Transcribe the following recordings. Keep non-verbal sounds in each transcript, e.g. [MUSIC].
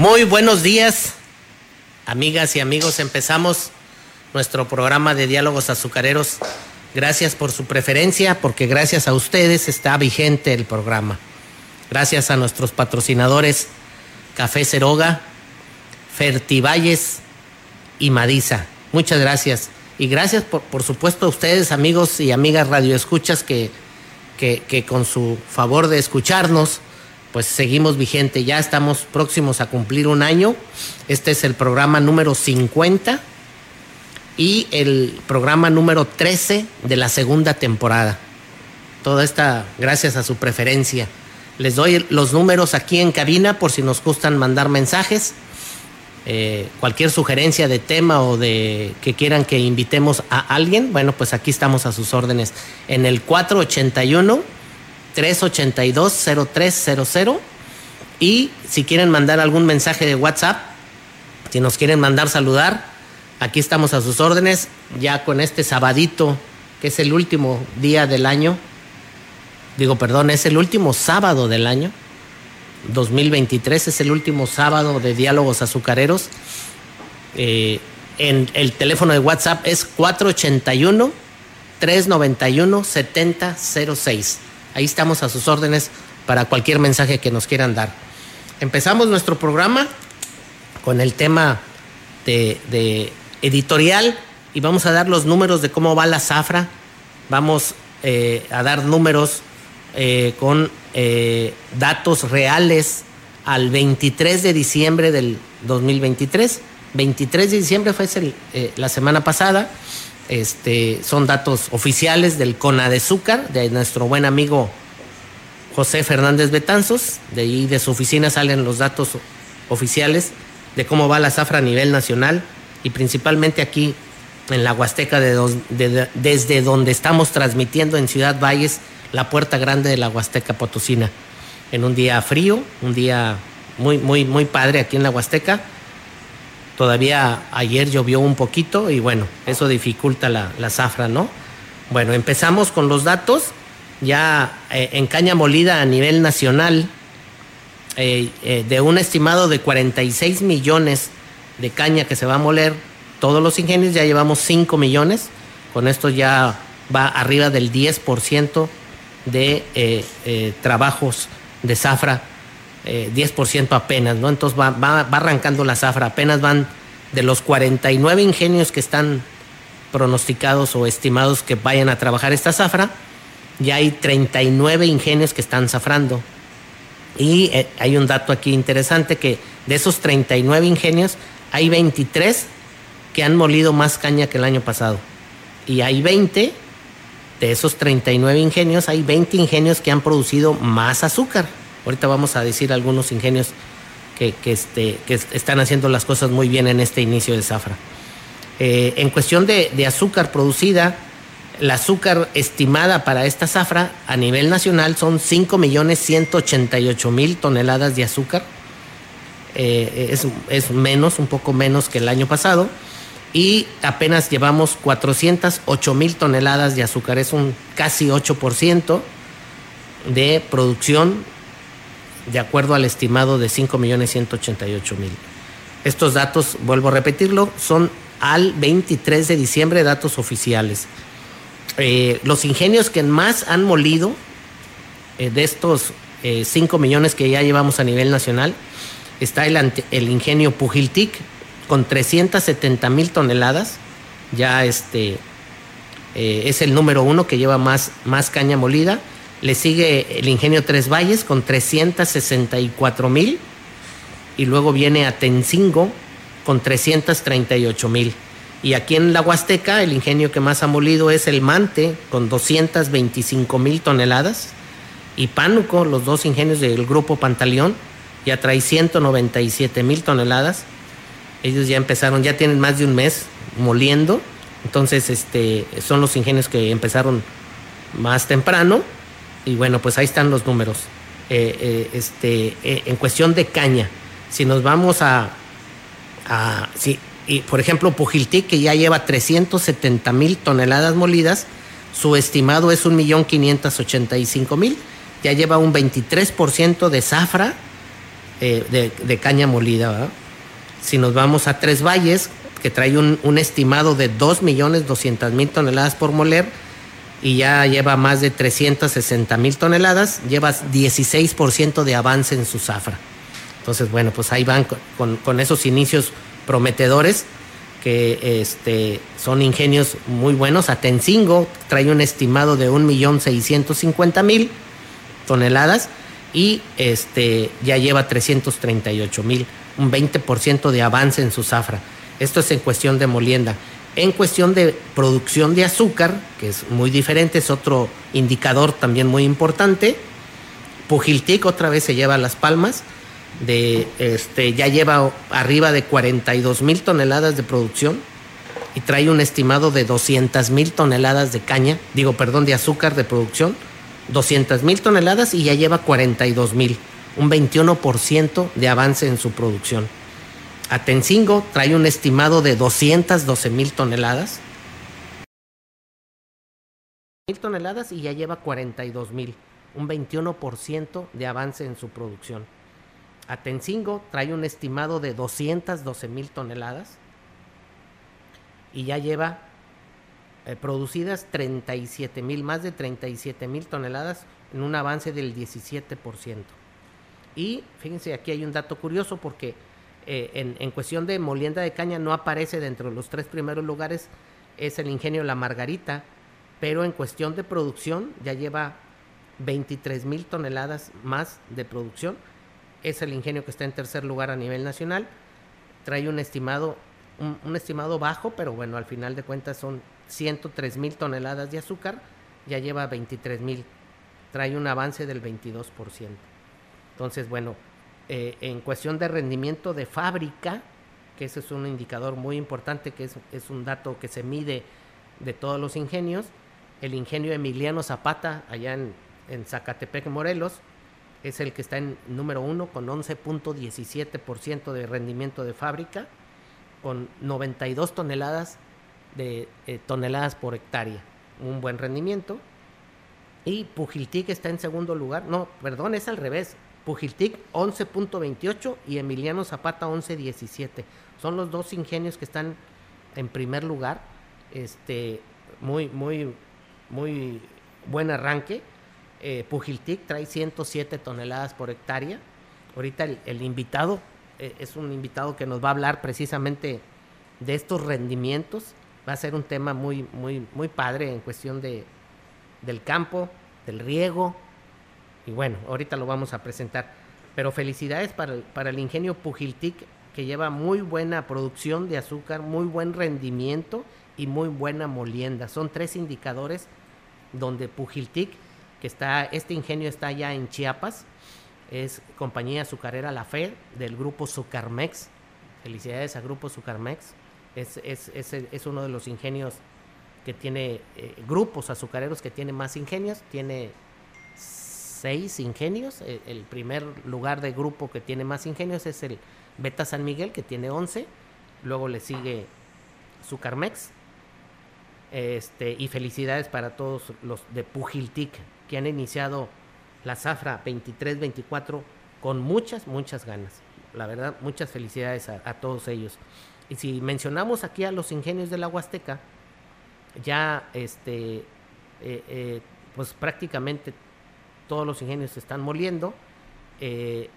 Muy buenos días, amigas y amigos. Empezamos nuestro programa de diálogos azucareros. Gracias por su preferencia, porque gracias a ustedes está vigente el programa. Gracias a nuestros patrocinadores Café Ceroga, Fertivalles y Madiza. Muchas gracias. Y gracias, por, por supuesto, a ustedes, amigos y amigas radioescuchas, que, que, que con su favor de escucharnos, pues seguimos vigente. Ya estamos próximos a cumplir un año. Este es el programa número 50 y el programa número 13 de la segunda temporada. Toda esta, gracias a su preferencia. Les doy los números aquí en cabina por si nos gustan mandar mensajes. Eh, cualquier sugerencia de tema o de que quieran que invitemos a alguien, bueno, pues aquí estamos a sus órdenes. En el 481 382-0300. Y si quieren mandar algún mensaje de WhatsApp, si nos quieren mandar saludar, aquí estamos a sus órdenes, ya con este sabadito, que es el último día del año. Digo, perdón, es el último sábado del año. 2023 es el último sábado de diálogos azucareros. Eh, en el teléfono de WhatsApp es 481 391 7006. Ahí estamos a sus órdenes para cualquier mensaje que nos quieran dar. Empezamos nuestro programa con el tema de, editorial y vamos a dar los números de cómo va la zafra. Vamos eh, a dar números eh, con eh, datos reales al 23 de diciembre del 2023. 23 de diciembre fue la semana pasada este, son datos oficiales del CONADEZúcar, de nuestro buen amigo José Fernández Betanzos. De ahí de su oficina salen los datos oficiales de cómo va la zafra a nivel nacional y principalmente aquí en la Huasteca, desde donde estamos transmitiendo en Ciudad Valles, la puerta grande de la Huasteca Potosina. En un día frío, un día muy, muy, muy padre aquí en la Huasteca Todavía ayer llovió un poquito y bueno, eso dificulta la, zafra, ¿no? Bueno, empezamos con los datos. Ya eh, en caña molida a nivel nacional, eh, eh, de un estimado de 46 millones de caña que se va a moler, todos los ingenios ya llevamos 5 millones. Con esto ya va arriba del 10% de trabajos de zafra 10% eh, apenas, ¿no? Entonces va, arrancando la zafra, apenas van de los 49 ingenios que están pronosticados o estimados que vayan a trabajar esta zafra, ya hay 39 ingenios que están zafrando. Y eh, hay un dato aquí interesante que de esos 39 ingenios hay 23 que han molido más caña que el año pasado. Y hay 20, de esos 39 ingenios, hay 20 ingenios que han producido más azúcar. Ahorita vamos a decir algunos ingenios que, este, que están haciendo las cosas muy bien en este inicio de zafra. Eh, en cuestión de, azúcar producida, la azúcar estimada para esta zafra a nivel nacional son 5.188.000 toneladas de azúcar. Eh, es, es, menos, un poco menos que el año pasado. Y apenas llevamos 408.000 toneladas de azúcar. Es un casi 8% de producción de acuerdo al estimado de 5.188.000. Estos datos, vuelvo a repetirlo, son al 23 de diciembre datos oficiales. Eh, los ingenios que más han molido eh, de estos 5 eh, millones que ya llevamos a nivel nacional, está el, el ingenio Pujiltic con 370 mil toneladas. Ya este es el número uno que lleva más, más caña molida. Le sigue el Ingenio Tres Valles con 364 mil. Y luego viene Atencingo con 338 mil. Y aquí en la Huasteca, el ingenio que más ha molido es el Mante con 225 mil toneladas. Y Pánuco, los dos ingenios del grupo Pantaleón, ya trae 197 mil toneladas. Ellos ya empezaron, ya tienen más de un mes moliendo. Entonces, este, son los ingenios que empezaron más temprano. Y bueno, pues ahí están los números. Eh, eh, este, eh, en cuestión de caña, si nos vamos a, a si, y por ejemplo, Pujiltic, que ya lleva 370 mil toneladas molidas, su estimado es 1.585.000, ya lleva un 23% de zafra de, de, caña molida. Si nos vamos a Tres Valles, que trae un, un estimado de 2.200.000 toneladas por moler, y ya lleva más de 360 mil toneladas, lleva 16% de avance en su zafra. Entonces, bueno, pues ahí van con, con esos inicios prometedores que este, son ingenios muy buenos. Atencingo trae un estimado de 1.650.000 toneladas y este, ya lleva 338 mil, un 20% de avance en su zafra. Esto es en cuestión de molienda. En cuestión de producción de azúcar, que es muy diferente, es otro indicador también muy importante. Pujiltic otra vez se lleva las palmas, de, este, ya lleva arriba de 42 mil toneladas de producción y trae un estimado de 200 mil toneladas de caña, digo, perdón, de azúcar de producción, 200 mil toneladas y ya lleva 42 mil, un 21% de avance en su producción. Atencingo trae un estimado de 212 mil toneladas. Mil toneladas y ya lleva 42 mil, un 21% de avance en su producción. Atencingo trae un estimado de 212 mil toneladas y ya lleva eh, producidas 37 mil, más de 37 mil toneladas en un avance del 17%. Y fíjense, aquí hay un dato curioso porque eh, en, cuestión de molienda de caña no aparece dentro de los tres primeros lugares, es el ingenio La Margarita, pero en cuestión de producción ya lleva 23 mil toneladas más de producción. Es el ingenio que está en tercer lugar a nivel nacional. Trae un estimado, un, estimado bajo, pero bueno, al final de cuentas son 103 mil toneladas de azúcar, ya lleva 23 mil. Trae un avance del 22%. Entonces, bueno, eh, en cuestión de rendimiento de fábrica, que ese es un indicador muy importante, que es, un dato que se mide de todos los ingenios, el ingenio Emiliano Zapata, allá en, Zacatepec, Morelos, es el que está en número uno con 11.17% de rendimiento de fábrica, con 92 toneladas de eh, toneladas por hectárea, un buen rendimiento. Y Pujiltic está en segundo lugar, no, perdón, es al revés, Pujiltic 11.28 y Emiliano Zapata 11.17. Son los dos ingenios que están en primer lugar. Este, muy, muy, muy buen arranque. Eh, trae 107 toneladas por hectárea. Ahorita el, invitado eh, es un invitado que nos va a hablar precisamente de estos rendimientos. Va a ser un tema muy, muy, muy padre en cuestión de, del campo, del riego, y bueno, ahorita lo vamos a presentar. Pero felicidades para el, para el ingenio Pujiltic, que lleva muy buena producción de azúcar, muy buen rendimiento y muy buena molienda. Son tres indicadores donde Pujiltic, que está, este ingenio está ya en Chiapas, es compañía azucarera La Fe del grupo Sucarmex. Felicidades a Grupo Sucarmex. Es, es, es, es uno de los ingenios que tiene, eh, grupos azucareros que tiene más ingenios. Tiene seis ingenios. E, el, primer lugar de grupo que tiene más ingenios es el Beta San Miguel, que tiene 11. Luego le sigue Sucarmex. Este, y felicidades para todos los de Pujiltic que han iniciado la Zafra 23-24 con muchas, muchas ganas. La verdad, muchas felicidades a, todos ellos. Y si mencionamos aquí a los ingenios de la Huasteca, ya este, eh, eh, pues prácticamente todos los ingenios se están moliendo. Eh,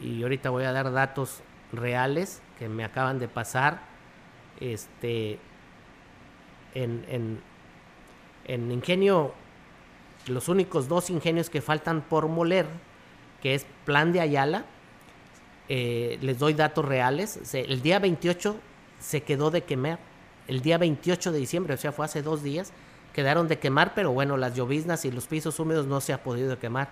y ahorita voy a dar datos reales que me acaban de pasar. Este, en, en, ingenio, los únicos dos ingenios que faltan por moler, que es Plan de Ayala, eh, les doy datos reales. el día 28 se quedó de quemar. El día 28 de diciembre, o sea, fue hace dos días, quedaron de quemar, pero bueno, las lloviznas y los pisos húmedos no se ha podido quemar.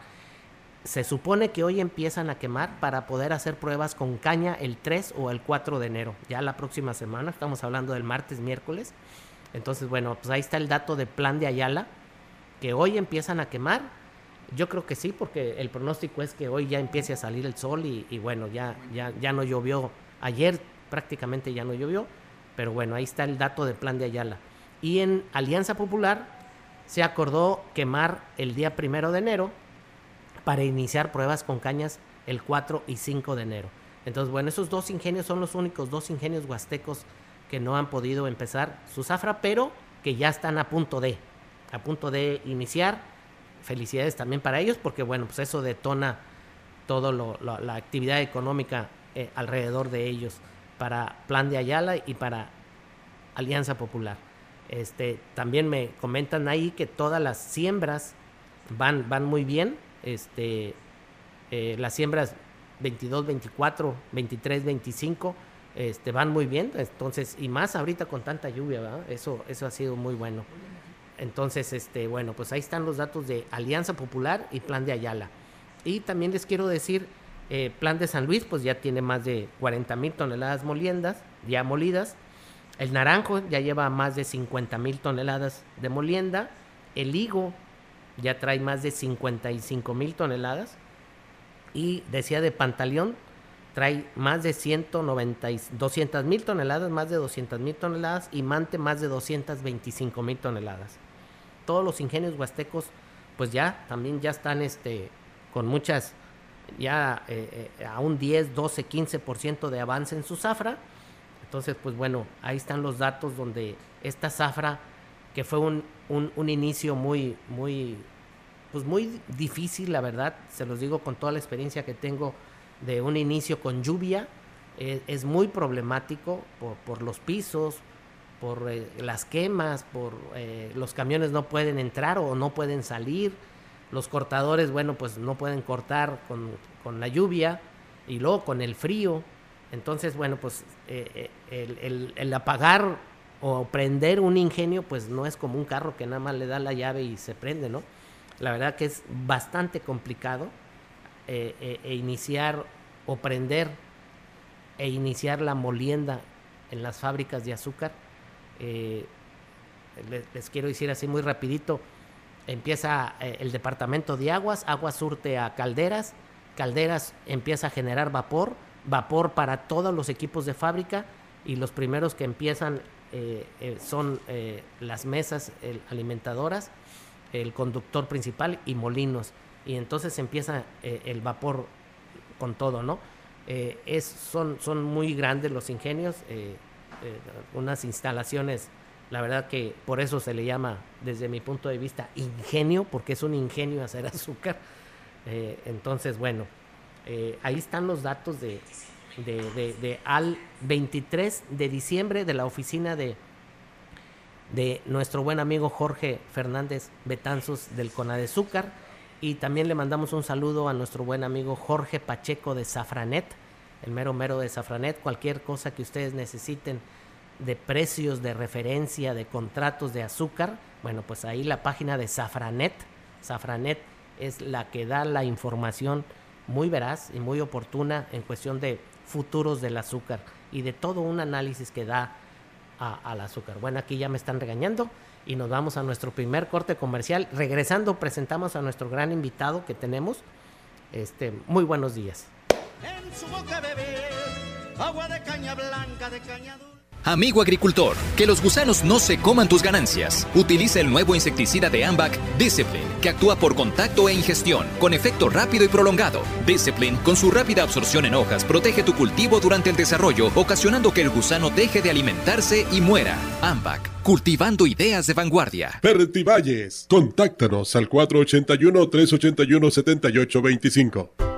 Se supone que hoy empiezan a quemar para poder hacer pruebas con caña el 3 o el 4 de enero, ya la próxima semana, estamos hablando del martes, miércoles. Entonces, bueno, pues ahí está el dato de plan de Ayala, que hoy empiezan a quemar. Yo creo que sí, porque el pronóstico es que hoy ya empiece a salir el sol y, bueno, ya, ya, ya no llovió. Ayer prácticamente ya no llovió, pero bueno, ahí está el dato de plan de Ayala. Y en Alianza Popular se acordó quemar el día primero de enero para iniciar pruebas con cañas el 4 y 5 de enero. Entonces, bueno, esos dos ingenios son los únicos dos ingenios huastecos que no han podido empezar su zafra, pero que ya están a punto de, a punto de iniciar. Felicidades también para ellos, porque bueno, pues eso detona toda la actividad económica eh, alrededor de ellos para Plan de Ayala y para Alianza Popular. Este, también me comentan ahí que todas las siembras van, van muy bien este, eh, las siembras 22, 24, 23, 25 este, van muy bien. Entonces, y más ahorita con tanta lluvia, Eso, eso ha sido muy bueno. Entonces, este, bueno, pues ahí están los datos de Alianza Popular y Plan de Ayala. Y también les quiero decir, eh, Plan de San Luis, pues ya tiene más de 40 mil toneladas moliendas, ya molidas. El naranjo ya lleva más de 50 mil toneladas de molienda. El higo ya trae más de 55 mil toneladas. Y decía de Pantaleón, trae más de 190, 200 mil toneladas, más de 200 mil toneladas. Y Mante más de 225 mil toneladas. Todos los ingenios huastecos, pues ya también ya están este, con muchas, ya eh, eh, a un 10, 12, 15% de avance en su zafra. Entonces, pues bueno, ahí están los datos donde esta zafra que fue un, un, inicio muy, muy, pues muy difícil, la verdad, se los digo con toda la experiencia que tengo de un inicio con lluvia, eh, es muy problemático por, por los pisos, por eh, las quemas, por eh, los camiones no pueden entrar o no pueden salir, los cortadores, bueno, pues no pueden cortar con, con la lluvia y luego con el frío. Entonces, bueno, pues el, el, el, apagar o prender un ingenio, pues no es como un carro que nada más le da la llave y se prende, ¿no? La verdad que es bastante complicado eh, eh, e iniciar o prender e iniciar la molienda en las fábricas de azúcar. Eh, les, quiero decir así muy rapidito, empieza el departamento de aguas, agua surte a calderas, calderas empieza a generar vapor, vapor para todos los equipos de fábrica y los primeros que empiezan eh, eh, son eh, las mesas alimentadoras, el conductor principal y molinos. Y entonces empieza el vapor con todo, ¿no? es, son, son muy grandes los ingenios, unas instalaciones, la verdad que por eso se le llama, desde mi punto de vista, ingenio, porque es un ingenio hacer [LAUGHS] azúcar. entonces, bueno, ahí están los datos de, de, al 23 de diciembre de la oficina de, de nuestro buen amigo Jorge Fernández Betanzos del Conadezúcar. Y también le mandamos un saludo a nuestro buen amigo Jorge Pacheco de Safranet, el mero mero de Safranet, cualquier cosa que ustedes necesiten de precios, de referencia, de contratos de azúcar, bueno, pues ahí la página de Safranet, Safranet es la que da la información muy veraz y muy oportuna en cuestión de futuros del azúcar y de todo un análisis que da al azúcar. Bueno, aquí ya me están regañando y nos vamos a nuestro primer corte comercial. Regresando, presentamos a nuestro gran invitado que tenemos. Este, muy buenos días. En su boca agua de caña blanca, de caña Amigo agricultor, que los gusanos no se coman tus ganancias. Utiliza el nuevo insecticida de Ambac, Discipline, que actúa por contacto e ingestión, con efecto rápido y prolongado. Discipline, con su rápida absorción en hojas, protege tu cultivo durante el desarrollo, ocasionando que el gusano deje de alimentarse y muera. Ambac, cultivando ideas de vanguardia. Valles, contáctanos al 481-381-7825.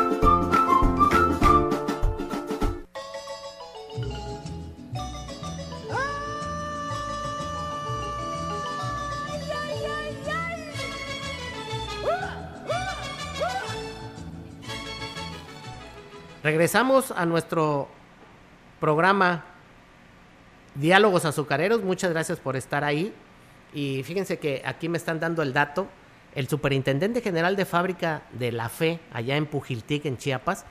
Regresamos a nuestro programa Diálogos Azucareros. Muchas gracias por estar ahí. Y fíjense que aquí me están dando el dato. El superintendente general de fábrica de la FE, allá en Pujiltic, en Chiapas,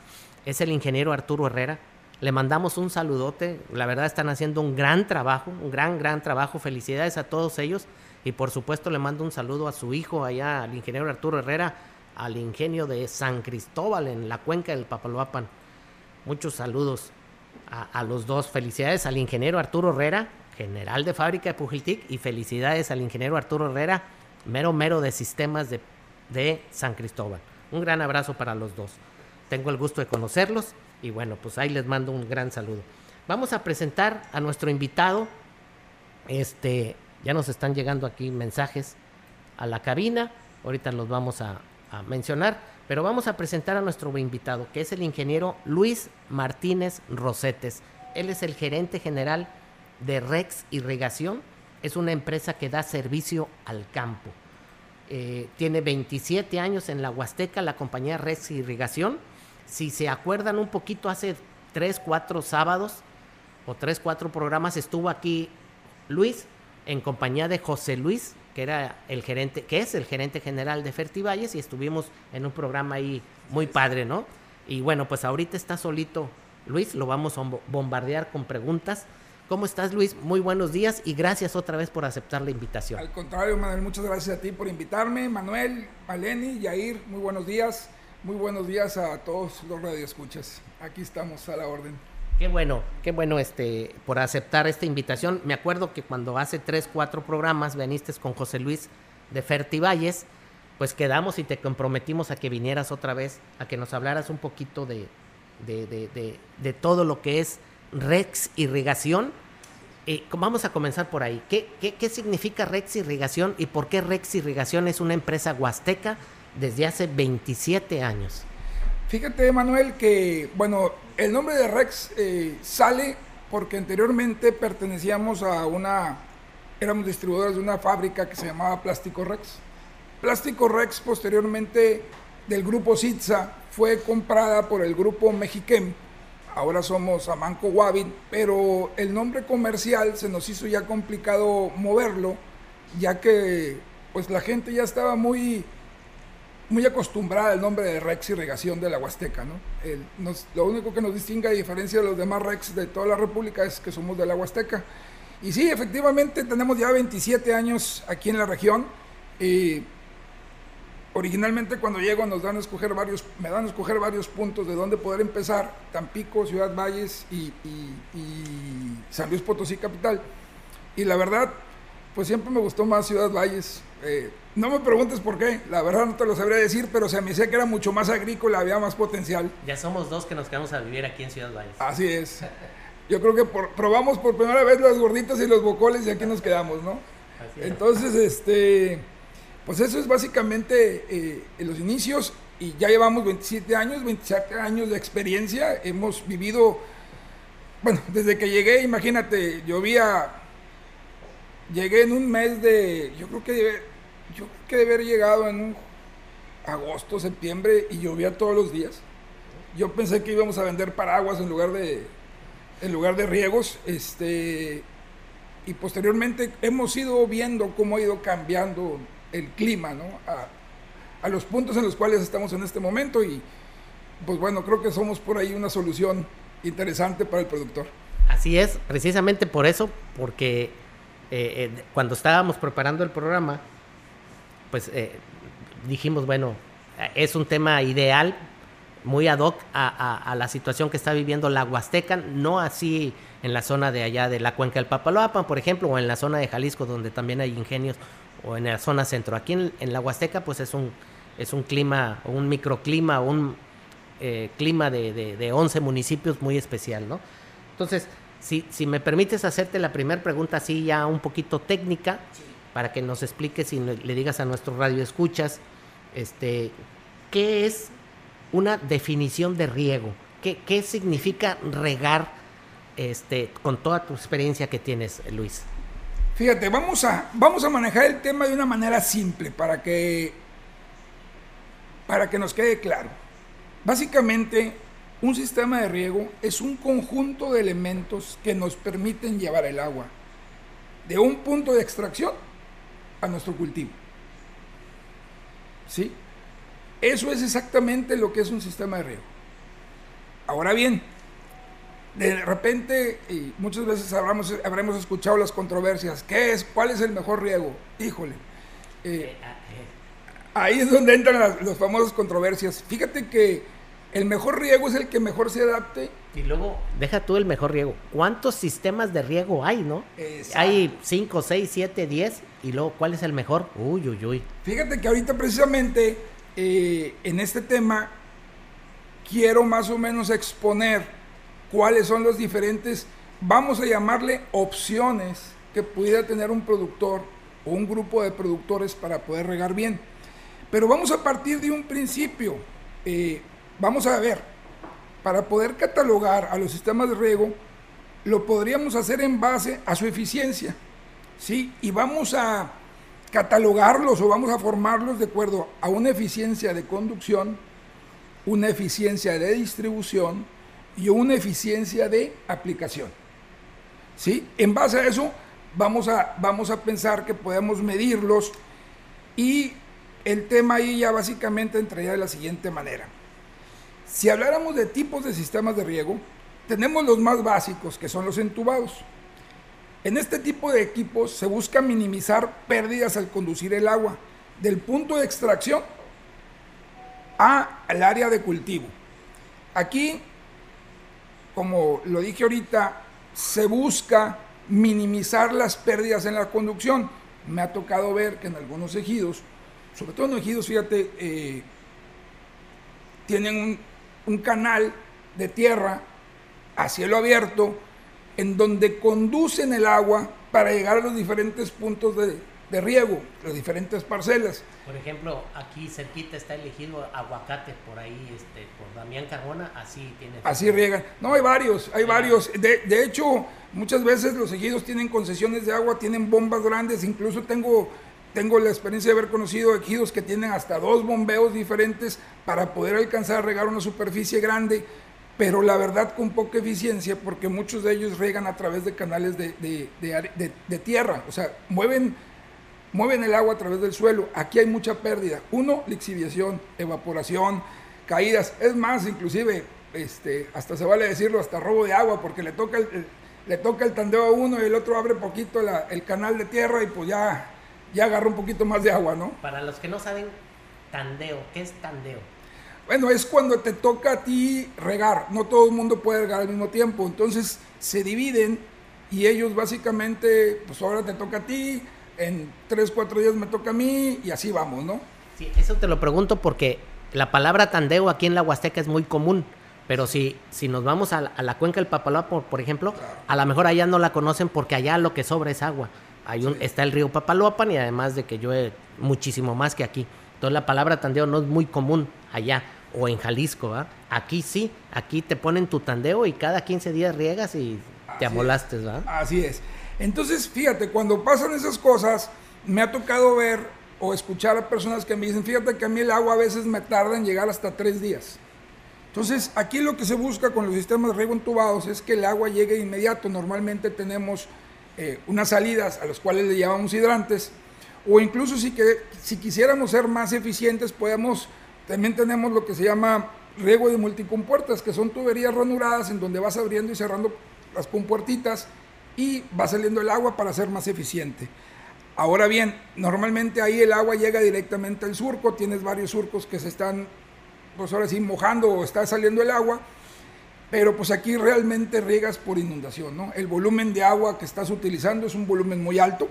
es el ingeniero Arturo Herrera. Le mandamos un saludote. La verdad están haciendo un gran trabajo, un gran, gran trabajo. Felicidades a todos ellos. Y por supuesto le mando un saludo a su hijo allá, al ingeniero Arturo Herrera, al ingenio de San Cristóbal en la cuenca del Papaloapan. Muchos saludos a, los dos. Felicidades al ingeniero Arturo Herrera, general de fábrica de Pujiltic, y felicidades al ingeniero Arturo Herrera, mero mero de sistemas de, San Cristóbal. Un gran abrazo para los dos. Tengo el gusto de conocerlos y bueno, pues ahí les mando un gran saludo. Vamos a presentar a nuestro invitado. Este, ya nos están llegando aquí mensajes a la cabina. Ahorita los vamos a mencionar. Pero vamos a presentar a nuestro invitado, que es el ingeniero Luis Martínez Rosetes. Él es el gerente general de Rex Irrigación. Es una empresa que da servicio al campo. Eh, tiene 27 años en la Huasteca, la compañía Rex Irrigación. Si se acuerdan un poquito, hace 3, 4 sábados o 3, 4 programas estuvo aquí Luis en compañía de José Luis que era el gerente, que es el gerente general de Fertivalles y estuvimos en un programa ahí muy padre, ¿no? Y bueno, pues ahorita está solito Luis, lo vamos a bombardear con preguntas. ¿Cómo estás, Luis? Muy buenos días y gracias otra vez por aceptar la invitación. Al contrario, Manuel, muchas gracias a ti por invitarme. Manuel, Maleni, Yair, muy buenos días. Muy buenos días a todos los radioescuchas. Aquí estamos a la orden. Qué bueno, qué bueno este, por aceptar esta invitación. Me acuerdo que cuando hace tres, cuatro programas viniste con José Luis de Fertivalles, pues quedamos y te comprometimos a que vinieras otra vez, a que nos hablaras un poquito de, de, todo lo que es Rex Irrigación. Y vamos a comenzar por ahí. ¿Qué, ¿Qué, qué, significa Rex Irrigación y por qué Rex Irrigación es una empresa huasteca desde hace 27 años? Fíjate, Manuel, que, bueno, el nombre de Rex eh, sale porque anteriormente pertenecíamos a una, éramos distribuidores de una fábrica que se llamaba Plástico Rex. Plástico Rex posteriormente del grupo Sitza fue comprada por el grupo Mexiquem, ahora somos Amanco Wabin, pero el nombre comercial se nos hizo ya complicado moverlo, ya que pues la gente ya estaba muy muy acostumbrada al nombre de Rex Irrigación de la Huasteca, ¿no? lo único que nos distingue a diferencia de los demás Rex de toda la República es que somos de la Huasteca. Y sí, efectivamente tenemos ya 27 años aquí en la región. Y originalmente cuando llego nos dan escoger varios, me dan a escoger varios puntos de dónde poder empezar, Tampico, Ciudad Valles y San Luis Potosí Capital. Y la verdad, pues siempre me gustó más Ciudad Valles. Eh, no me preguntes por qué, la verdad no te lo sabría decir, pero se me decía que era mucho más agrícola, había más potencial. Ya somos dos que nos quedamos a vivir aquí en Ciudad Valles. Así es. Yo creo que probamos por primera vez las gorditas y los bocoles y aquí nos quedamos, ¿no? Entonces, este, pues eso es básicamente eh, en los inicios y ya llevamos 27 años, 27 años de experiencia, hemos vivido, bueno, desde que llegué, imagínate, llovía Llegué en un mes de, yo creo que yo creo que debe haber llegado en un agosto, septiembre y llovía todos los días. Yo pensé que íbamos a vender paraguas en lugar de, en lugar de riegos, este, y posteriormente hemos ido viendo cómo ha ido cambiando el clima, ¿no? A, a los puntos en los cuales estamos en este momento y pues bueno, creo que somos por ahí una solución interesante para el productor. Así es, precisamente por eso, porque eh, eh, cuando estábamos preparando el programa, pues eh, dijimos, bueno, es un tema ideal muy ad hoc a, la situación que está viviendo la Huasteca, no así en la zona de allá de la cuenca del Papaloapan, por ejemplo, o en la zona de Jalisco, donde también hay ingenios, o en la zona centro. Aquí en, la Huasteca, pues es un, es un clima, un microclima, un eh, clima de, de, de, 11 municipios muy especial, ¿no? Entonces, si, si me permites hacerte la primera pregunta así ya un poquito técnica, para que nos expliques y le digas a nuestro radio escuchas, este, ¿qué es una definición de riego? ¿Qué, qué significa regar este, con toda tu experiencia que tienes, Luis? Fíjate, vamos a, vamos a manejar el tema de una manera simple para que, para que nos quede claro. Básicamente, un sistema de riego es un conjunto de elementos que nos permiten llevar el agua de un punto de extracción a nuestro cultivo. ¿Sí? Eso es exactamente lo que es un sistema de riego. Ahora bien, de repente, y muchas veces habremos, habremos escuchado las controversias, ¿qué es? ¿Cuál es el mejor riego? Híjole. Eh, ahí es donde entran las, las famosas controversias. Fíjate que el mejor riego es el que mejor se adapte. Y luego, deja tú el mejor riego. ¿Cuántos sistemas de riego hay, no? Hay 5, 6, 7, 10. Y luego, ¿cuál es el mejor? Uy, uy, uy. Fíjate que ahorita precisamente eh, en este tema quiero más o menos exponer cuáles son los diferentes, vamos a llamarle opciones que pudiera tener un productor o un grupo de productores para poder regar bien. Pero vamos a partir de un principio. Eh, Vamos a ver, para poder catalogar a los sistemas de riego, lo podríamos hacer en base a su eficiencia, ¿sí? Y vamos a catalogarlos o vamos a formarlos de acuerdo a una eficiencia de conducción, una eficiencia de distribución y una eficiencia de aplicación. ¿Sí? En base a eso vamos a, vamos a pensar que podemos medirlos y el tema ahí ya básicamente entraría de la siguiente manera. Si habláramos de tipos de sistemas de riego, tenemos los más básicos, que son los entubados. En este tipo de equipos se busca minimizar pérdidas al conducir el agua del punto de extracción al área de cultivo. Aquí, como lo dije ahorita, se busca minimizar las pérdidas en la conducción. Me ha tocado ver que en algunos ejidos, sobre todo en ejidos, fíjate, eh, tienen un, un canal de tierra a cielo abierto en donde conducen el agua para llegar a los diferentes puntos de, riego, las diferentes parcelas. Por ejemplo, aquí cerquita está elegido aguacate por ahí, este, por Damián Carbona, así tiene. Así riegan. No, hay varios, hay varios. De, de, hecho, muchas veces los ejidos tienen concesiones de agua, tienen bombas grandes, incluso tengo tengo la experiencia de haber conocido ejidos que tienen hasta dos bombeos diferentes para poder alcanzar a regar una superficie grande, pero la verdad con poca eficiencia porque muchos de ellos regan a través de canales de, tierra, o sea, mueven, mueven el agua a través del suelo. Aquí hay mucha pérdida. Uno, lixiviación, evaporación, caídas. Es más, inclusive, este, hasta se vale decirlo, hasta robo de agua porque le toca el, le toca el tandeo a uno y el otro abre poquito el canal de tierra y pues ya ya agarra un poquito más de agua, ¿no? Para los que no saben, tandeo, ¿qué es tandeo? Bueno, es cuando te toca a ti regar, no todo el mundo puede regar al mismo tiempo, entonces se dividen y ellos básicamente, pues ahora te toca a ti, en tres, cuatro días me toca a mí y así vamos, ¿no? Sí, eso te lo pregunto porque la palabra tandeo aquí en la Huasteca es muy común. Pero si, si nos vamos a la, cuenca del Papaloa, por, por ejemplo, a lo mejor allá no la conocen porque allá lo que sobra es agua. Hay un, Está el río Papaloapan y además de que llueve muchísimo más que aquí. Entonces la palabra tandeo no es muy común allá o en Jalisco. ¿va? Aquí sí, aquí te ponen tu tandeo y cada 15 días riegas y te amolaste. ¿va? Así es. Entonces, fíjate, cuando pasan esas cosas, me ha tocado ver o escuchar a personas que me dicen, fíjate que a mí el agua a veces me tarda en llegar hasta tres días. Entonces, aquí lo que se busca con los sistemas de riego entubados es que el agua llegue de inmediato. Normalmente tenemos eh, unas salidas a las cuales le llamamos hidrantes, o incluso si, que, si quisiéramos ser más eficientes, podemos, también tenemos lo que se llama riego de multicompuertas, que son tuberías ranuradas en donde vas abriendo y cerrando las compuertitas y va saliendo el agua para ser más eficiente. Ahora bien, normalmente ahí el agua llega directamente al surco, tienes varios surcos que se están pues ahora sí mojando o está saliendo el agua, pero pues aquí realmente riegas por inundación, ¿no? El volumen de agua que estás utilizando es un volumen muy alto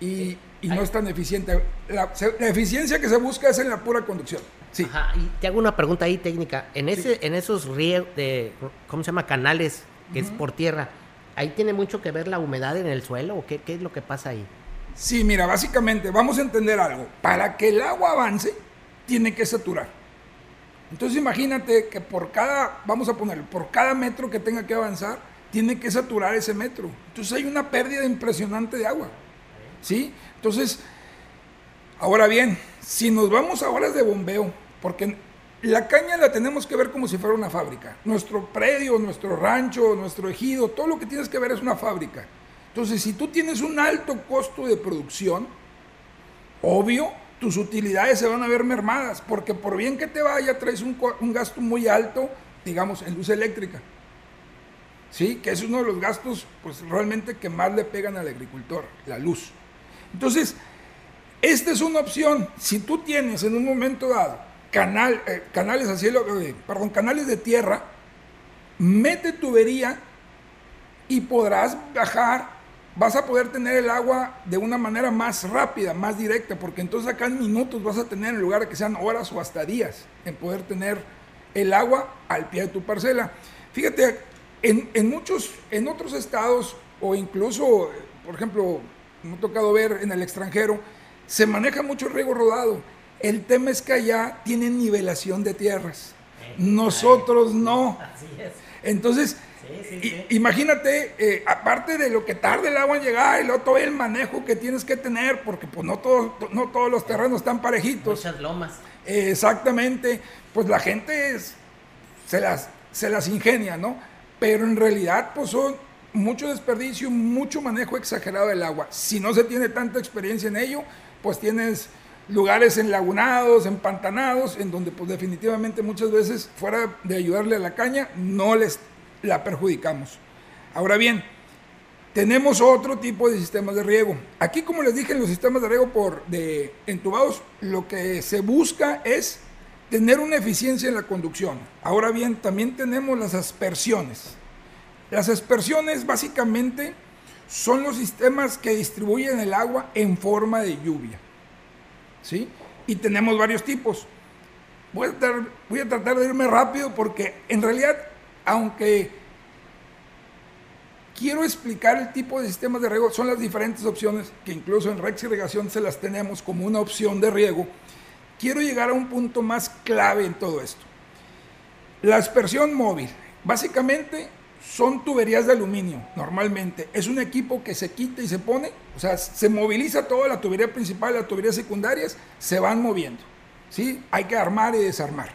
y, no es tan eficiente. La, eficiencia que se busca es en la pura conducción. Sí. Ajá, y te hago una pregunta ahí técnica. En ese, en esos ríos de, ¿cómo se llama? Canales, que es por tierra, ¿ahí tiene mucho que ver la humedad en el suelo o qué, qué es lo que pasa ahí? Sí, mira, básicamente vamos a entender algo. Para que el agua avance, tiene que saturar. Entonces imagínate que por cada, vamos a poner, por cada metro que tenga que avanzar, tiene que saturar ese metro. Entonces hay una pérdida impresionante de agua. ¿Sí? Entonces, ahora bien, si nos vamos a horas de bombeo, porque la caña la tenemos que ver como si fuera una fábrica. Nuestro predio, nuestro rancho, nuestro ejido, todo lo que tienes que ver es una fábrica. Entonces, si tú tienes un alto costo de producción, obvio, tus utilidades se van a ver mermadas, porque por bien que te vaya, traes un, gasto muy alto, digamos, en luz eléctrica. ¿Sí? Que es uno de los gastos, pues realmente que más le pegan al agricultor, la luz. Entonces, esta es una opción. Si tú tienes en un momento dado canal, eh, canales a cielo, eh, perdón, canales de tierra, mete tubería y podrás bajar vas a poder tener el agua de una manera más rápida, más directa, porque entonces acá en minutos vas a tener, en lugar de que sean horas o hasta días, en poder tener el agua al pie de tu parcela. Fíjate, en, muchos, en otros estados, o incluso, por ejemplo, me ha tocado ver en el extranjero, se maneja mucho riego rodado. El tema es que allá tienen nivelación de tierras. Nosotros no. Entonces, Imagínate, eh, aparte de lo que tarde el agua en llegar, luego todo el manejo que tienes que tener, porque pues no, todos no todos los terrenos están parejitos. Muchas lomas. exactamente, pues la gente se, las, se las ingenia, ¿no? Pero en realidad, pues son mucho desperdicio, mucho manejo exagerado del agua. Si no se tiene tanta experiencia en ello, pues tienes lugares enlagunados, empantanados, en donde pues definitivamente muchas veces fuera de ayudarle a la caña, no les la perjudicamos. Ahora bien, tenemos otro tipo de sistemas de riego. Aquí, como les dije, en los sistemas de riego por de entubados, lo que se busca es tener una eficiencia en la conducción. Ahora bien, también tenemos las aspersiones. Las aspersiones básicamente son los sistemas que distribuyen el agua en forma de lluvia. ¿Sí? Y tenemos varios tipos. Voy a, voy a tratar de irme rápido porque en realidad aunque quiero explicar el tipo de sistemas de riego, son las diferentes opciones que incluso en Rex Irrigación se las tenemos como una opción de riego, quiero llegar a un punto más clave en todo esto. La aspersión móvil, básicamente son tuberías de aluminio, normalmente. Es un equipo que se quita y se pone, o sea, se moviliza toda la tubería principal las tuberías secundarias, se van moviendo. ¿sí? Hay que armar y desarmar.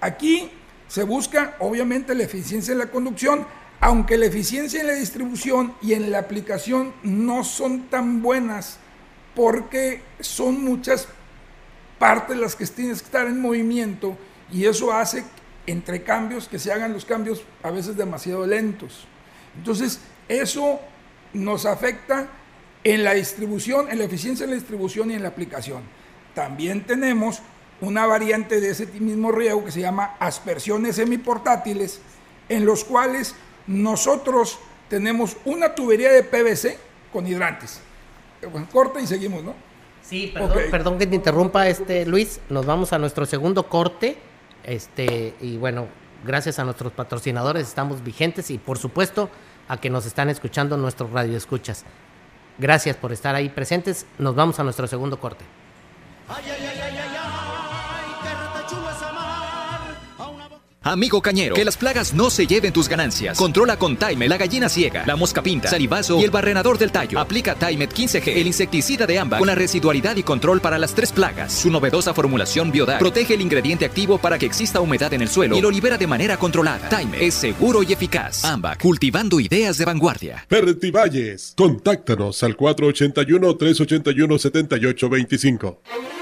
Aquí se busca obviamente la eficiencia en la conducción, aunque la eficiencia en la distribución y en la aplicación no son tan buenas porque son muchas partes las que tienes que estar en movimiento y eso hace entre cambios que se hagan los cambios a veces demasiado lentos. Entonces, eso nos afecta en la distribución, en la eficiencia en la distribución y en la aplicación. También tenemos una variante de ese mismo riego que se llama aspersiones semiportátiles, en los cuales nosotros tenemos una tubería de PVC con hidrantes. corta y seguimos, ¿no? Sí, perdón, que te interrumpa, este Luis. Nos vamos a nuestro segundo corte. Este, y bueno, gracias a nuestros patrocinadores estamos vigentes y por supuesto a que nos están escuchando nuestros radioescuchas. Gracias por estar ahí presentes. Nos vamos a nuestro segundo corte. Ay, ay, Amigo cañero, que las plagas no se lleven tus ganancias. Controla con Time la gallina ciega, la mosca pinta, salivazo y el barrenador del tallo. Aplica Timet 15G, el insecticida de AMBA, con la residualidad y control para las tres plagas. Su novedosa formulación Biodag protege el ingrediente activo para que exista humedad en el suelo y lo libera de manera controlada. Time es seguro y eficaz. AMBA, cultivando ideas de vanguardia. Valles, contáctanos al 481 381 7825.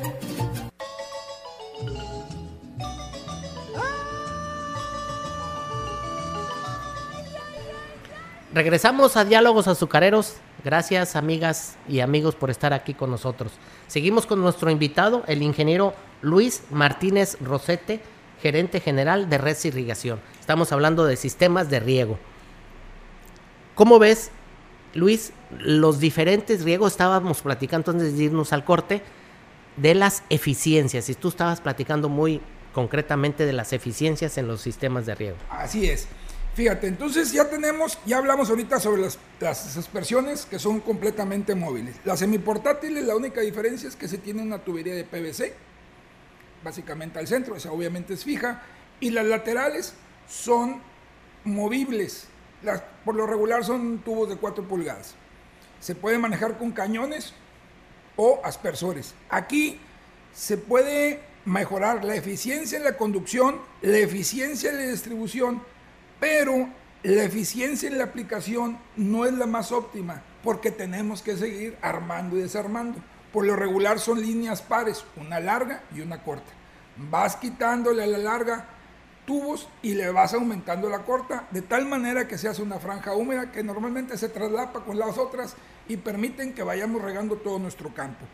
Regresamos a Diálogos Azucareros. Gracias, amigas y amigos, por estar aquí con nosotros. Seguimos con nuestro invitado, el ingeniero Luis Martínez Rosete, gerente general de Red Irrigación. Estamos hablando de sistemas de riego. ¿Cómo ves, Luis, los diferentes riegos? Estábamos platicando antes de irnos al corte de las eficiencias. Y tú estabas platicando muy concretamente de las eficiencias en los sistemas de riego. Así es. Fíjate, entonces ya tenemos, ya hablamos ahorita sobre las, las aspersiones que son completamente móviles. Las semiportátiles, la única diferencia es que se tiene una tubería de PVC, básicamente al centro, esa obviamente es fija, y las laterales son movibles, por lo regular son tubos de 4 pulgadas. Se puede manejar con cañones o aspersores. Aquí se puede mejorar la eficiencia en la conducción, la eficiencia en la distribución, pero la eficiencia en la aplicación no es la más óptima porque tenemos que seguir armando y desarmando. Por lo regular son líneas pares, una larga y una corta. Vas quitándole a la larga tubos y le vas aumentando la corta, de tal manera que se hace una franja húmeda que normalmente se traslapa con las otras y permiten que vayamos regando todo nuestro campo.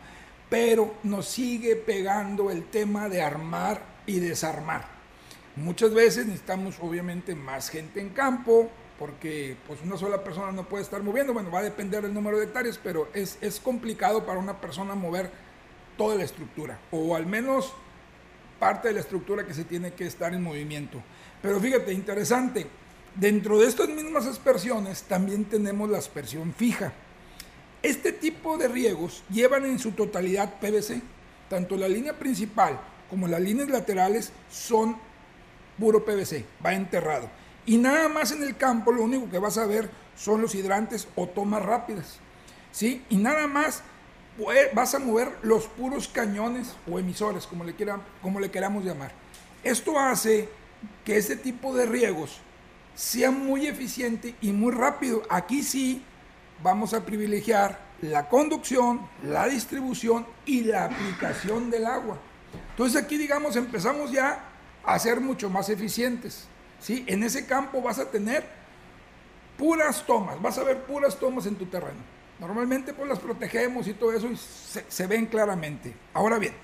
Pero nos sigue pegando el tema de armar y desarmar. Muchas veces necesitamos obviamente más gente en campo, porque pues una sola persona no puede estar moviendo, bueno, va a depender del número de hectáreas, pero es, es complicado para una persona mover toda la estructura, o al menos parte de la estructura que se tiene que estar en movimiento. Pero fíjate, interesante, dentro de estas mismas aspersiones también tenemos la aspersión fija. Este tipo de riegos llevan en su totalidad PVC, tanto la línea principal como las líneas laterales son puro PVC, va enterrado. Y nada más en el campo lo único que vas a ver son los hidrantes o tomas rápidas. ¿sí? Y nada más vas a mover los puros cañones o emisores, como le, como le queramos llamar. Esto hace que este tipo de riegos sea muy eficiente y muy rápido. Aquí sí vamos a privilegiar la conducción, la distribución y la aplicación del agua. Entonces aquí digamos empezamos ya a ser mucho más eficientes. ¿sí? En ese campo vas a tener puras tomas, vas a ver puras tomas en tu terreno. Normalmente pues las protegemos y todo eso y se, ven claramente. Ahora bien,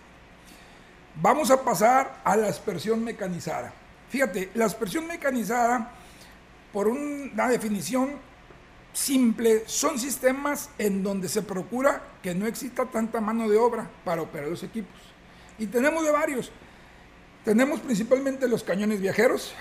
vamos a pasar a la aspersión mecanizada. Fíjate, la aspersión mecanizada, por una definición simple, son sistemas en donde se procura que no exista tanta mano de obra para operar los equipos. Y tenemos de varios. Tenemos principalmente los cañones viajeros.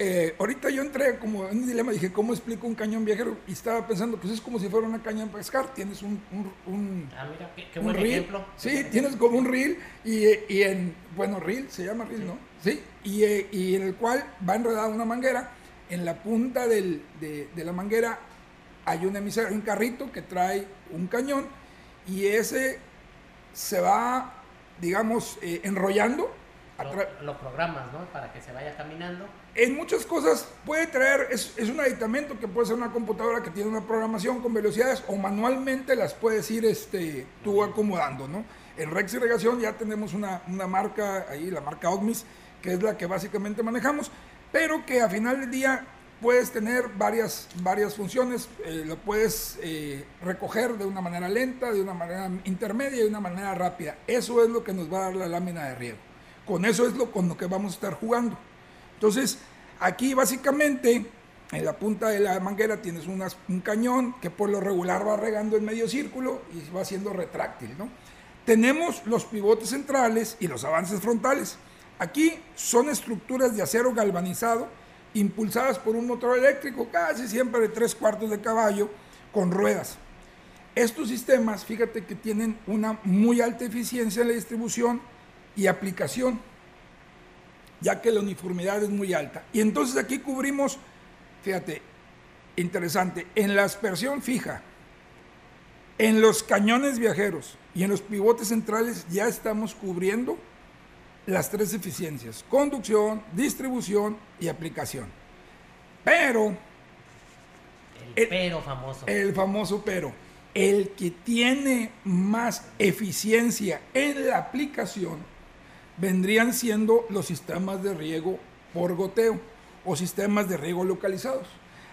Eh, ahorita yo entré como en un dilema, dije, ¿cómo explico un cañón viajero? Y estaba pensando, pues es como si fuera una caña de pescar, tienes un... un, ah, mira, qué, buen ejemplo. Sí, tienes como un reel y, y, en, bueno, reel, se llama reel, ¿no? Sí, y, y, en el cual va enredada una manguera, en la punta del, de, de, la manguera hay un emisor, un carrito que trae un cañón y ese se va, digamos, eh, enrollando lo, programas, ¿no? Para que se vaya caminando. En muchas cosas puede traer, es, es, un aditamento que puede ser una computadora que tiene una programación con velocidades o manualmente las puedes ir este, tú acomodando, ¿no? En Rex Irrigación ya tenemos una, una marca ahí, la marca Ogmis, que es la que básicamente manejamos, pero que a final del día puedes tener varias, varias funciones, eh, lo puedes eh, recoger de una manera lenta, de una manera intermedia y de una manera rápida. Eso es lo que nos va a dar la lámina de riego. Con eso es lo con lo que vamos a estar jugando. Entonces, aquí básicamente en la punta de la manguera tienes un cañón que por lo regular va regando en medio círculo y va siendo retráctil. ¿no? Tenemos los pivotes centrales y los avances frontales. Aquí son estructuras de acero galvanizado impulsadas por un motor eléctrico casi siempre de tres cuartos de caballo con ruedas. Estos sistemas, fíjate que tienen una muy alta eficiencia en la distribución y aplicación. ya que la uniformidad es muy alta. Y entonces aquí cubrimos, fíjate, interesante, en la aspersión fija, en los cañones viajeros y en los pivotes centrales ya estamos cubriendo las tres eficiencias, conducción, distribución y aplicación. Pero... El, pero famoso. El famoso pero. El que tiene más eficiencia en la aplicación vendrían siendo los sistemas de riego por goteo o sistemas de riego localizados.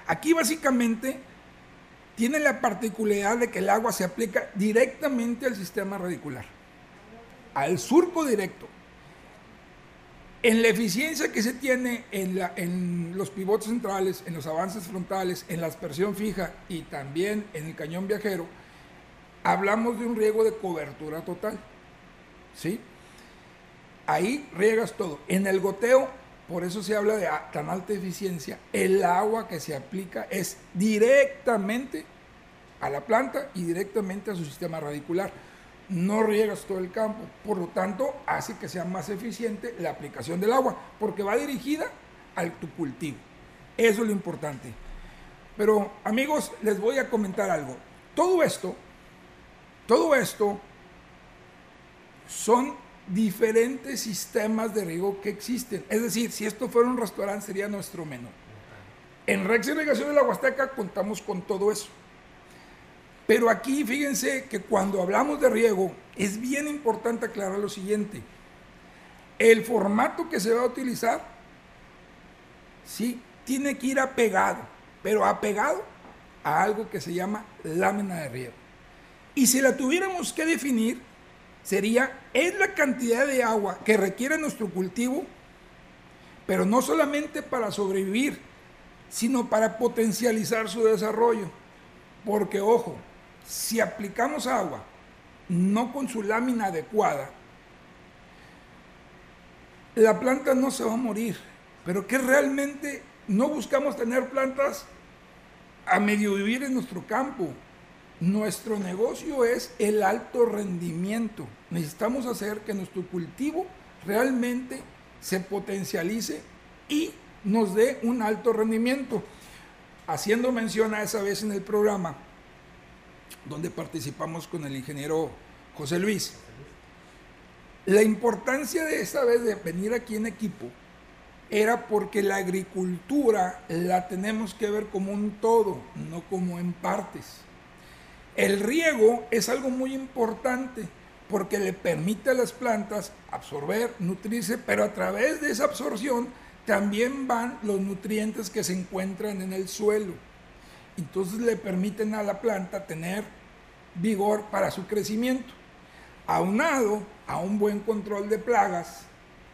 Aquí básicamente tiene la particularidad de que el agua se aplica directamente al sistema radicular, al surco directo. En la eficiencia que se tiene en, los pivotes centrales, en los avances frontales, en la aspersión fija y también en el cañón viajero, hablamos de un riego de cobertura total. ¿Sí? Ahí riegas todo. En el goteo, por eso se habla de tan alta eficiencia, el agua que se aplica es directamente a la planta y directamente a su sistema radicular. No riegas todo el campo, por lo tanto hace que sea más eficiente la aplicación del agua, porque va dirigida al tu cultivo. Eso es lo importante. Pero amigos, les voy a comentar algo. Todo esto, todo esto son diferentes sistemas de riego que existen. Es decir, si esto fuera un restaurante sería nuestro menú. En Rex Irrigación de la Huasteca contamos con todo eso. Pero aquí fíjense que cuando hablamos de riego es bien importante aclarar lo siguiente. El formato que se va a utilizar, sí, tiene que ir apegado, pero apegado a algo que se llama lámina de riego. Y si la tuviéramos que definir, sería, es la cantidad de agua que requiere nuestro cultivo, pero no solamente para sobrevivir, sino para potencializar su desarrollo. Porque, ojo, si aplicamos agua no con su lámina adecuada, la planta no se va a morir, pero que realmente no buscamos tener plantas a medio vivir en nuestro campo. Nuestro negocio es el alto rendimiento. Necesitamos hacer que nuestro cultivo realmente se potencialice y nos dé un alto rendimiento. Haciendo mención a esa vez en el programa, donde participamos con el ingeniero José Luis. La importancia de esta vez de venir aquí en equipo era porque la agricultura la tenemos que ver como un todo, no como en partes. El riego es algo muy importante porque le permite a las plantas absorber, nutrirse, pero a través de esa absorción también van los nutrientes que se encuentran en el suelo. Entonces le permiten a la planta tener vigor para su crecimiento. Aunado a un buen control de plagas,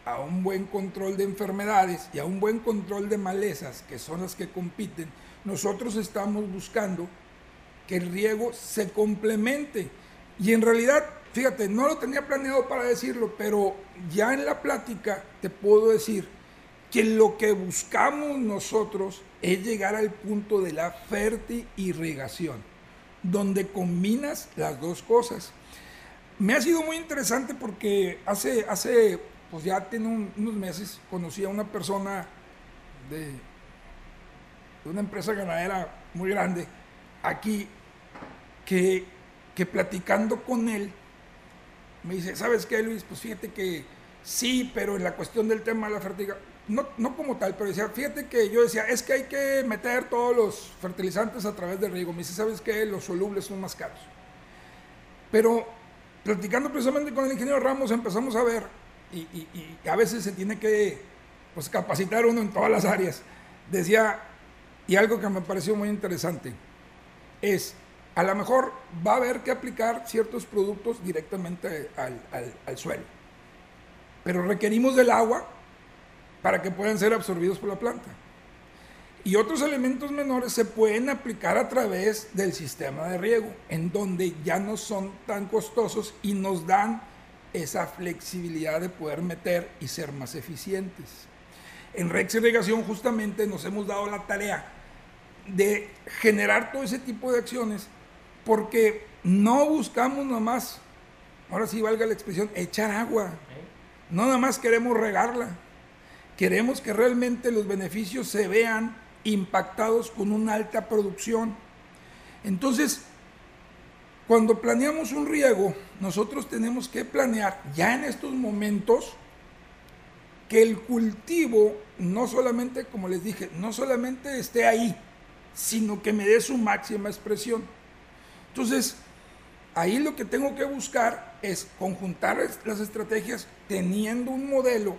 a un buen control de enfermedades y a un buen control de malezas, que son las que compiten, nosotros estamos buscando el riego se complemente. Y en realidad, fíjate, no lo tenía planeado para decirlo, pero ya en la plática te puedo decir que lo que buscamos nosotros es llegar al punto de la irrigación, donde combinas las dos cosas. Me ha sido muy interesante porque hace, hace pues ya tiene unos meses, conocí a una persona de una empresa ganadera muy grande aquí que, que platicando con él me dice, ¿sabes qué, Luis? Pues fíjate que sí, pero en la cuestión del tema de la fertilización, no, no, como tal, pero decía, fíjate que yo decía, es que hay que meter todos los fertilizantes a través del riego. Me dice, ¿sabes qué? Los solubles son más caros. Pero platicando precisamente con el ingeniero Ramos empezamos a ver, y, y, y a veces se tiene que pues, capacitar uno en todas las áreas. Decía, y algo que me pareció muy interesante, es, a lo mejor va a haber que aplicar ciertos productos directamente al, al, suelo, pero requerimos del agua para que puedan ser absorbidos por la planta. Y otros elementos menores se pueden aplicar a través del sistema de riego, en donde ya no son tan costosos y nos dan esa flexibilidad de poder meter y ser más eficientes. En Rex Irrigación justamente nos hemos dado la tarea de generar todo ese tipo de acciones porque no buscamos nomás, ahora sí valga la expresión, echar agua. No nada más queremos regarla queremos que realmente los beneficios se vean impactados con una alta producción. Entonces, cuando planeamos un riego, nosotros tenemos que planear ya en estos momentos que el cultivo no solamente, como les dije, no solamente esté ahí, sino que me dé su máxima expresión. Entonces, ahí lo que tengo que buscar es conjuntar las estrategias teniendo un modelo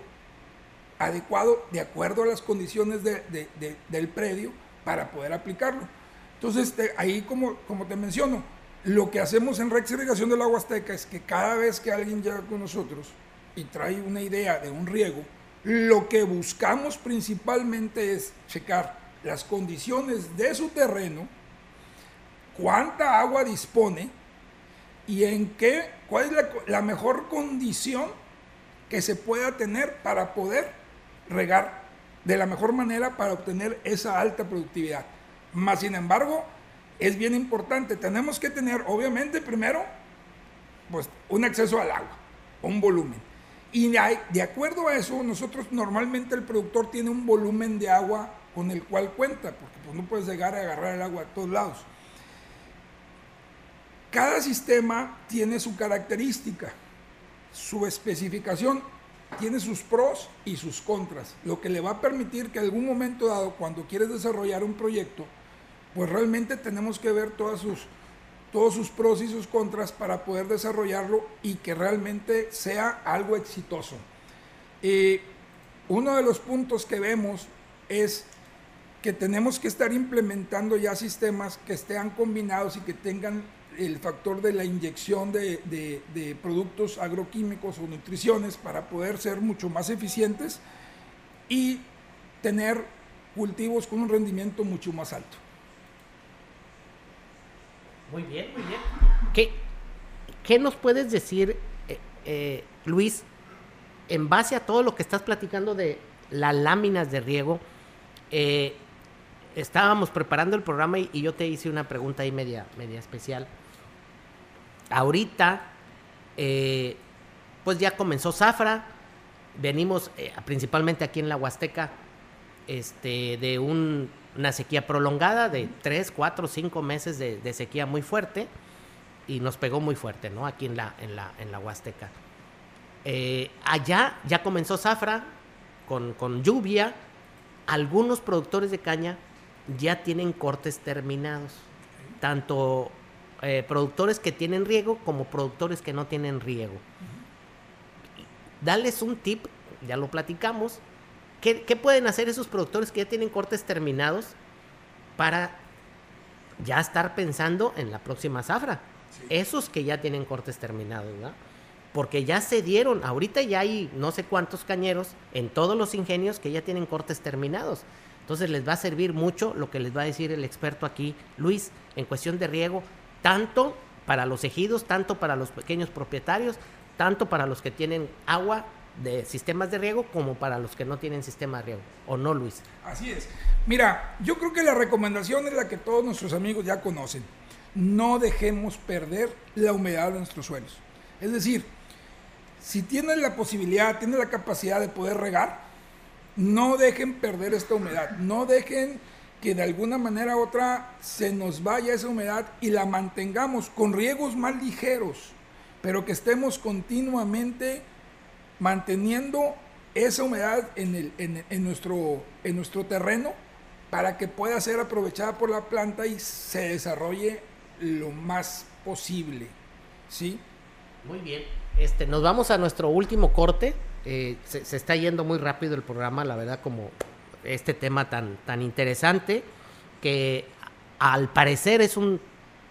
adecuado de acuerdo a las condiciones del predio para poder aplicarlo. Entonces, ahí como, como te menciono, lo que hacemos en Rex Irrigación de la Huasteca es que cada vez que alguien llega con nosotros y trae una idea de un riego, lo que buscamos principalmente es checar las condiciones de su terreno, cuánta agua dispone y en qué, cuál es la, mejor condición que se pueda tener para poder regar de la mejor manera para obtener esa alta productividad. Más sin embargo, es bien importante, tenemos que tener obviamente primero pues un acceso al agua, un volumen. Y de acuerdo a eso, nosotros normalmente el productor tiene un volumen de agua con el cual cuenta, porque pues no puedes llegar a agarrar el agua a todos lados. Cada sistema tiene su característica, su especificación, tiene sus pros y sus contras, lo que le va a permitir que en algún momento dado, cuando quieres desarrollar un proyecto, pues realmente tenemos que ver todas sus, todos sus pros y sus contras para poder desarrollarlo y que realmente sea algo exitoso. Eh, uno de los puntos que vemos es que tenemos que estar implementando ya sistemas que estén combinados y que tengan el factor de la inyección de, productos agroquímicos o nutriciones para poder ser mucho más eficientes y tener cultivos con un rendimiento mucho más alto. Muy bien, muy bien. ¿Qué, qué nos puedes decir, eh, eh, Luis, en base a todo lo que estás platicando de las láminas de riego? Eh, estábamos preparando el programa y, yo te hice una pregunta ahí media, media especial. Ahorita, eh, pues ya comenzó Zafra, venimos eh, principalmente aquí en la Huasteca este, de una sequía prolongada de 3, 4, 5 meses de, sequía muy fuerte y nos pegó muy fuerte, ¿no? Aquí en la, en la, en la Huasteca. Eh, allá ya comenzó Zafra con, con lluvia, algunos productores de caña ya tienen cortes terminados. Tanto eh, productores que tienen riego como productores que no tienen riego. Dales un tip, ya lo platicamos. ¿Qué, pueden hacer esos productores que ya tienen cortes terminados para ya estar pensando en la próxima zafra? Esos que ya tienen cortes terminados, ¿verdad? Porque ya se dieron, ahorita ya hay no sé cuántos cañeros en todos los ingenios que ya tienen cortes terminados. Entonces les va a servir mucho lo que les va a decir el experto aquí, Luis, en cuestión de riego, tanto para los ejidos, tanto para los pequeños propietarios, tanto para los que tienen agua de sistemas de riego como para los que no tienen sistema de riego. ¿O no, Luis? Así es. Mira, yo creo que la recomendación es la que todos nuestros amigos ya conocen. No dejemos perder la humedad de nuestros suelos. Es decir, si tienes la posibilidad, tienes la capacidad de poder regar, no dejen perder esta humedad, no dejen que de alguna manera u otra se nos vaya esa humedad y la mantengamos con riegos más ligeros, pero que estemos continuamente manteniendo esa humedad en, nuestro, en nuestro terreno para que pueda ser aprovechada por la planta y se desarrolle lo más posible. ¿Sí? Muy bien. Este, nos vamos a nuestro último corte. Eh, se, está yendo muy rápido el programa, la verdad, como este tema tan, tan interesante, que al parecer es un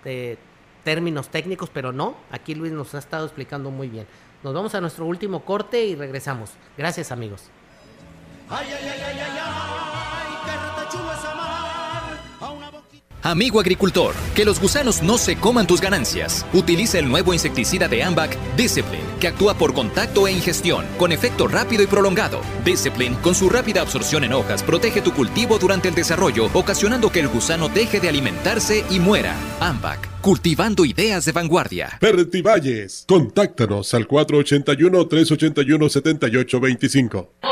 eh, términos técnicos, pero no, aquí Luis nos ha estado explicando muy bien. Nos vamos a nuestro último corte y regresamos. Gracias amigos. Ay, ay, ay, Amigo agricultor, que los gusanos no se coman tus ganancias. Utiliza el nuevo insecticida de Ambac, Discipline, que actúa por contacto e ingestión, con efecto rápido y prolongado. Discipline, con su rápida absorción en hojas, protege tu cultivo durante el desarrollo, ocasionando que el gusano deje de alimentarse y muera. Ambac, cultivando ideas de vanguardia. Valles, contáctanos al 481-381-7825. Por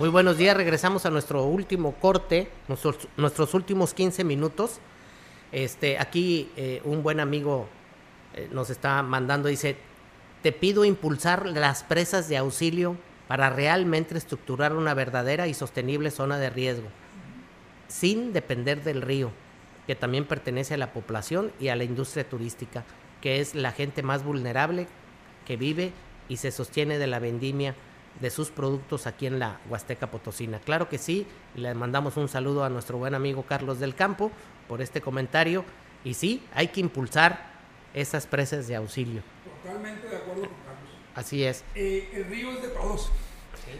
Muy buenos días, regresamos a nuestro último corte, nuestros, nuestros últimos 15 minutos. Este, aquí eh, un buen amigo eh, nos está mandando, dice, te pido impulsar las presas de auxilio para realmente estructurar una verdadera y sostenible zona de riesgo, sin depender del río, que también pertenece a la población y a la industria turística, que es la gente más vulnerable que vive y se sostiene de la vendimia de sus productos aquí en la Huasteca Potosina. Claro que sí, le mandamos un saludo a nuestro buen amigo Carlos del Campo por este comentario y sí, hay que impulsar esas presas de auxilio. Totalmente de acuerdo con Carlos. Así es. Eh, el río es de todos.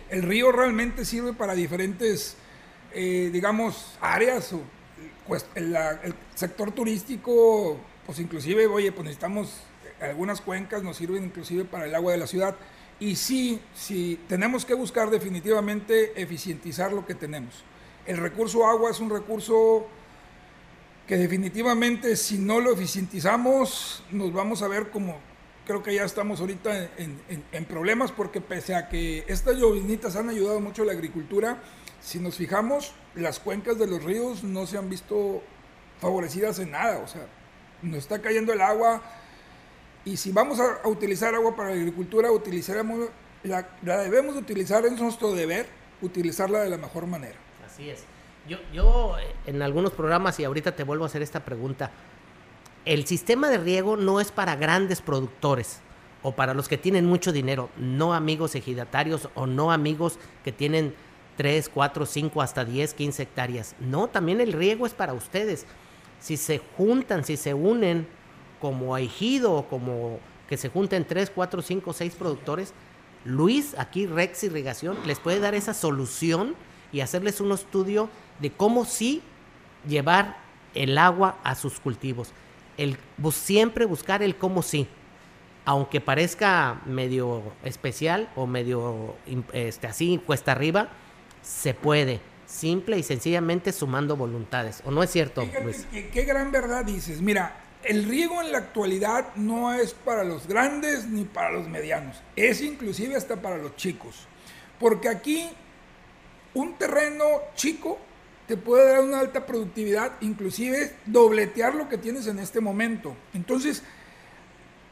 El río realmente sirve para diferentes, eh, digamos, áreas. O, pues, el, el sector turístico, pues inclusive, oye, pues necesitamos, algunas cuencas nos sirven inclusive para el agua de la ciudad y sí, sí, tenemos que buscar definitivamente eficientizar lo que tenemos. El recurso agua es un recurso que definitivamente si no lo eficientizamos nos vamos a ver como creo que ya estamos ahorita en, problemas porque pese a que estas lloviznitas han ayudado mucho a la agricultura, si nos fijamos, las cuencas de los ríos no se han visto favorecidas en nada, o sea, nos está cayendo el agua, y si vamos a, utilizar agua para la agricultura, utilizaremos, la, debemos utilizar, es nuestro deber, utilizarla de la mejor manera. Así es. Yo, yo en algunos programas, y ahorita te vuelvo a hacer esta pregunta, el sistema de riego no es para grandes productores o para los que tienen mucho dinero, no amigos ejidatarios o no amigos que tienen 3, 4, 5, hasta 10, 15 hectáreas. No, también el riego es para ustedes. Si se juntan, si se unen como ejido o como que se junten 3, 4, 5, 6 productores, Luis, aquí Rex Irrigación, les puede dar esa solución y hacerles un estudio de cómo sí llevar el agua a sus cultivos. El, siempre buscar el cómo sí. Aunque parezca medio especial o medio este, así, cuesta arriba, se puede. Simple y sencillamente sumando voluntades. ¿O no es cierto, Luis? qué gran verdad dices. Mira, el riego en la actualidad no es para los grandes ni para los medianos, es inclusive hasta para los chicos. Porque aquí un terreno chico te puede dar una alta productividad, inclusive dobletear lo que tienes en este momento. Entonces,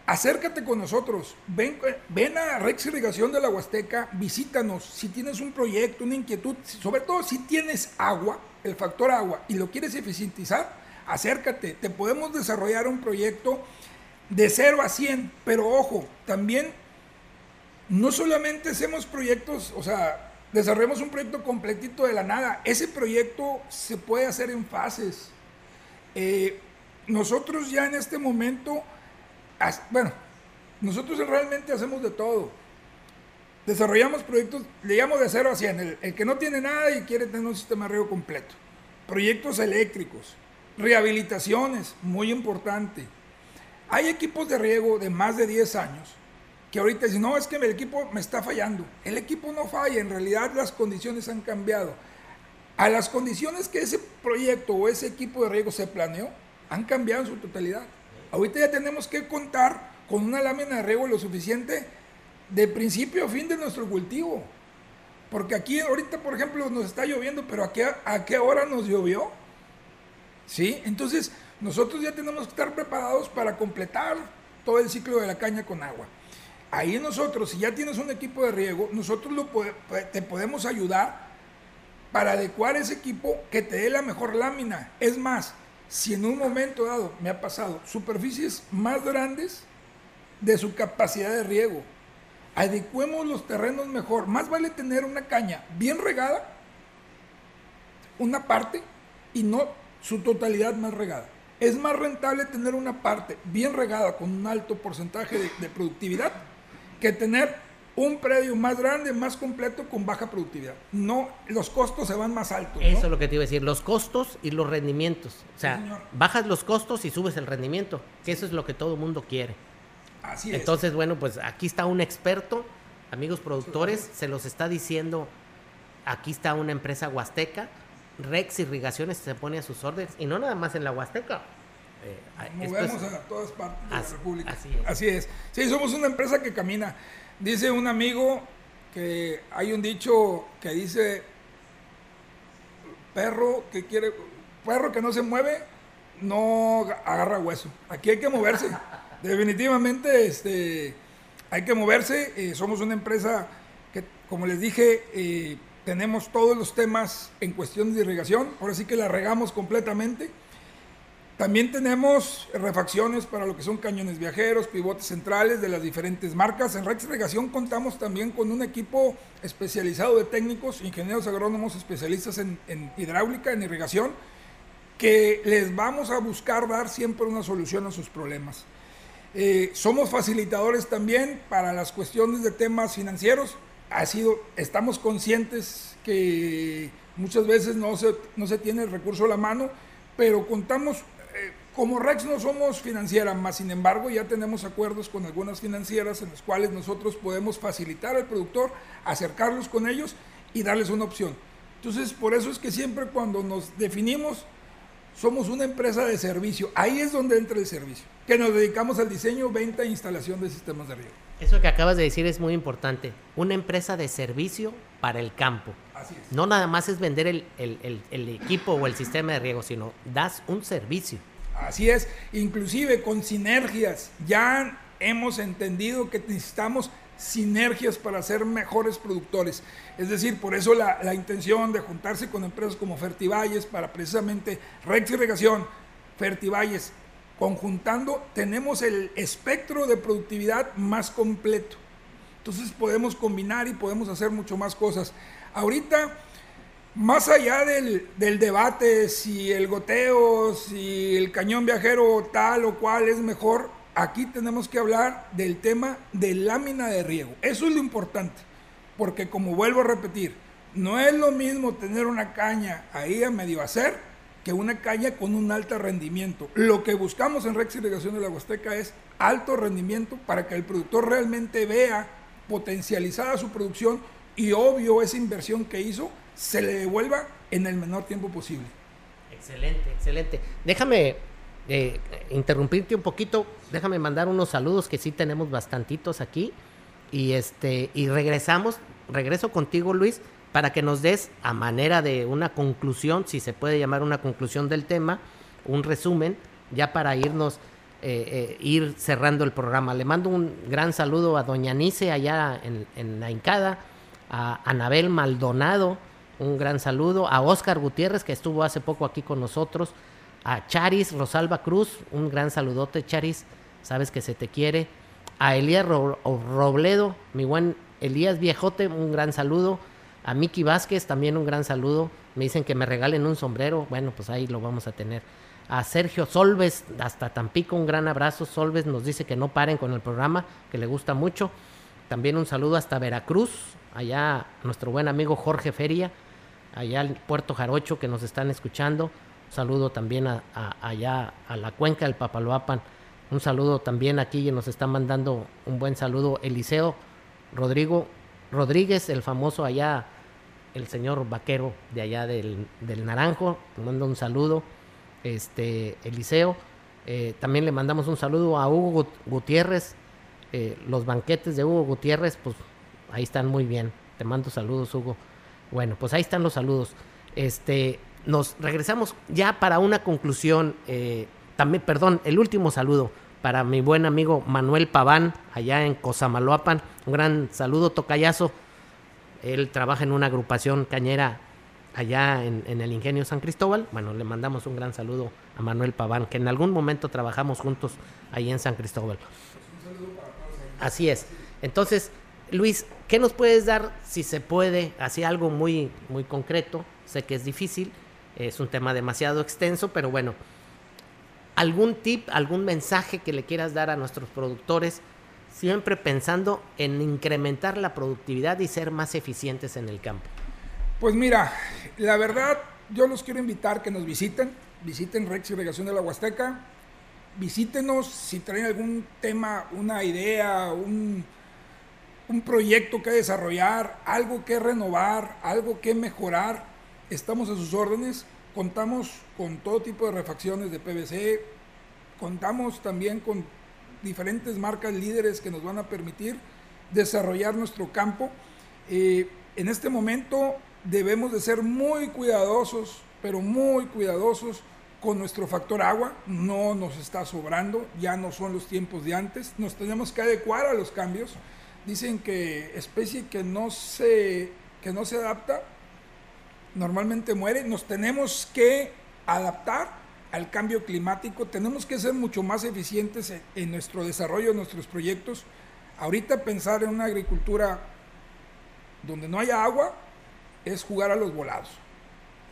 acércate con nosotros, ven, ven a Rex Irrigación de la Huasteca, visítanos, si tienes un proyecto, una inquietud, sobre todo si tienes agua, el factor agua, y lo quieres eficientizar, acércate, te podemos desarrollar un proyecto de 0 a 100, pero ojo, también no solamente hacemos proyectos, o sea, desarrollamos un proyecto completito de la nada, ese proyecto se puede hacer en fases. Eh, nosotros ya en este momento, bueno, nosotros realmente hacemos de todo. Desarrollamos proyectos, le llamo de 0 a 100, el, el que no tiene nada y quiere tener un sistema de riego completo. Proyectos eléctricos, Rehabilitaciones, muy importante. Hay equipos de riego de más de 10 años que ahorita dicen, no, es que el equipo me está fallando. El equipo no falla, en realidad las condiciones han cambiado. A las condiciones que ese proyecto o ese equipo de riego se planeó, han cambiado en su totalidad. Ahorita ya tenemos que contar con una lámina de riego lo suficiente de principio a fin de nuestro cultivo. Porque aquí ahorita, por ejemplo, nos está lloviendo, pero ¿a qué, a qué hora nos llovió? ¿Sí? Entonces, nosotros ya tenemos que estar preparados para completar todo el ciclo de la caña con agua. Ahí nosotros, si ya tienes un equipo de riego, nosotros te podemos ayudar para adecuar ese equipo que te dé la mejor lámina. Es más, si en un momento dado me ha pasado superficies más grandes de su capacidad de riego, adecuemos los terrenos mejor. Más vale tener una caña bien regada, una parte, y no su totalidad más regada. Es más rentable tener una parte bien regada con un alto porcentaje de, productividad que tener un predio más grande, más completo con baja productividad. No, los costos se van más altos. Eso es lo que te iba a decir, los costos y los rendimientos. O sea, bajas los costos y subes el rendimiento, que eso es lo que todo el mundo quiere. Así es. Entonces, bueno, pues aquí está un experto, amigos productores, se los está diciendo, aquí está una empresa huasteca Rex Irrigaciones se pone a sus órdenes y no nada más en la Huasteca. Eh, Movemos a todas partes de la República. Así es. Sí, somos una empresa que camina. Dice un amigo que hay un dicho que dice perro que quiere perro que no se mueve no agarra hueso. Aquí hay que moverse. [LAUGHS] Definitivamente este hay que moverse. Eh, somos una empresa que como les dije eh, tenemos todos los temas en cuestión de irrigación, ahora sí que la regamos completamente. También tenemos refacciones para lo que son cañones viajeros, pivotes centrales de las diferentes marcas. En Rex Irrigación contamos también con un equipo especializado de técnicos, ingenieros agrónomos especialistas en, hidráulica, en irrigación, que les vamos a buscar dar siempre una solución a sus problemas. Eh, somos facilitadores también para las cuestiones de temas financieros ha sido, estamos conscientes que muchas veces no se, no se tiene el recurso a la mano, pero contamos, eh, como Rex no somos financiera, más sin embargo ya tenemos acuerdos con algunas financieras en los cuales nosotros podemos facilitar al productor, acercarlos con ellos y darles una opción. Entonces, por eso es que siempre cuando nos definimos, somos una empresa de servicio. Ahí es donde entra el servicio, que nos dedicamos al diseño, venta e instalación de sistemas de riego. Eso que acabas de decir es muy importante. Una empresa de servicio para el campo. Así es. No nada más es vender el, el, equipo o el sistema de riego, sino das un servicio. Así es. Inclusive con sinergias. Ya hemos entendido que necesitamos sinergias para ser mejores productores. Es decir, por eso la, la intención de juntarse con empresas como Fertivalles para precisamente Rex Irrigación, Fertivalles, conjuntando, tenemos el espectro de productividad más completo. Entonces podemos combinar y podemos hacer mucho más cosas. Ahorita, más allá del, debate si el goteo, si el cañón viajero tal o cual es mejor, aquí tenemos que hablar del tema de lámina de riego. Eso es lo importante, porque como vuelvo a repetir, no es lo mismo tener una caña ahí a medio hacer que una caña con un alto rendimiento. Lo que buscamos en Rex Irrigación de la Huasteca es alto rendimiento para que el productor realmente vea potencializada su producción y obvio esa inversión que hizo se le devuelva en el menor tiempo posible. Excelente, excelente. Déjame eh, interrumpirte un poquito, déjame mandar unos saludos que sí tenemos bastantitos aquí y este y regresamos, regreso contigo Luis para que nos des a manera de una conclusión, si se puede llamar una conclusión del tema, un resumen, ya para irnos, eh, eh, ir cerrando el programa. Le mando un gran saludo a Doña Nice allá en, en la Incada, a Anabel Maldonado, un gran saludo, a Oscar Gutiérrez, que estuvo hace poco aquí con nosotros, a Charis Rosalba Cruz, un gran saludote, Charis, sabes que se te quiere, a Elías Robledo, mi buen Elías Viejote, un gran saludo, a Miki Vázquez también un gran saludo. Me dicen que me regalen un sombrero. Bueno, pues ahí lo vamos a tener. A Sergio Solves, hasta Tampico, un gran abrazo. Solves nos dice que no paren con el programa, que le gusta mucho. También un saludo hasta Veracruz, allá nuestro buen amigo Jorge Feria, allá en Puerto Jarocho, que nos están escuchando. Saludo también a, allá a la cuenca del Papaloapan. Un saludo también aquí y nos está mandando un buen saludo Eliseo Rodrigo Rodríguez, el famoso allá el señor vaquero de allá del, Naranjo, le mando un saludo, este, Eliseo, eh, también le mandamos un saludo a Hugo Gutiérrez, eh, los banquetes de Hugo Gutiérrez, pues ahí están muy bien, te mando saludos Hugo. Bueno, pues ahí están los saludos. Este, nos regresamos ya para una conclusión, eh, también, perdón, el último saludo para mi buen amigo Manuel Paván, allá en Cosamaloapan, un gran saludo, tocayazo él trabaja en una agrupación cañera allá en, el Ingenio San Cristóbal. Bueno, le mandamos un gran saludo a Manuel Paván, que en algún momento trabajamos juntos ahí en San Cristóbal. Así es. Entonces, Luis, ¿qué nos puedes dar, si se puede, así algo muy, muy concreto? Sé que es difícil. Es un tema demasiado extenso, pero bueno, algún tip, algún mensaje que le quieras dar a nuestros productores, siempre pensando en incrementar la productividad y ser más eficientes en el campo. Pues mira, la verdad, yo los quiero invitar que nos visiten, visiten Rex Irrigación de la Huasteca, visítenos si traen algún tema, una idea, un, un proyecto que desarrollar, algo que renovar, algo que mejorar, estamos a sus órdenes. Contamos con todo tipo de refacciones de PVC, contamos también con diferentes marcas líderes que nos van a permitir desarrollar nuestro campo. Eh, en este momento debemos de ser muy cuidadosos, pero muy cuidadosos con nuestro factor agua. No nos está sobrando, ya no son los tiempos de antes. Nos tenemos que adecuar a los cambios. Dicen que especie que no se, que no se adapta normalmente muere. Nos tenemos que adaptar al cambio climático, tenemos que ser mucho más eficientes en, nuestro desarrollo, en nuestros proyectos. Ahorita pensar en una agricultura donde no haya agua es jugar a los volados.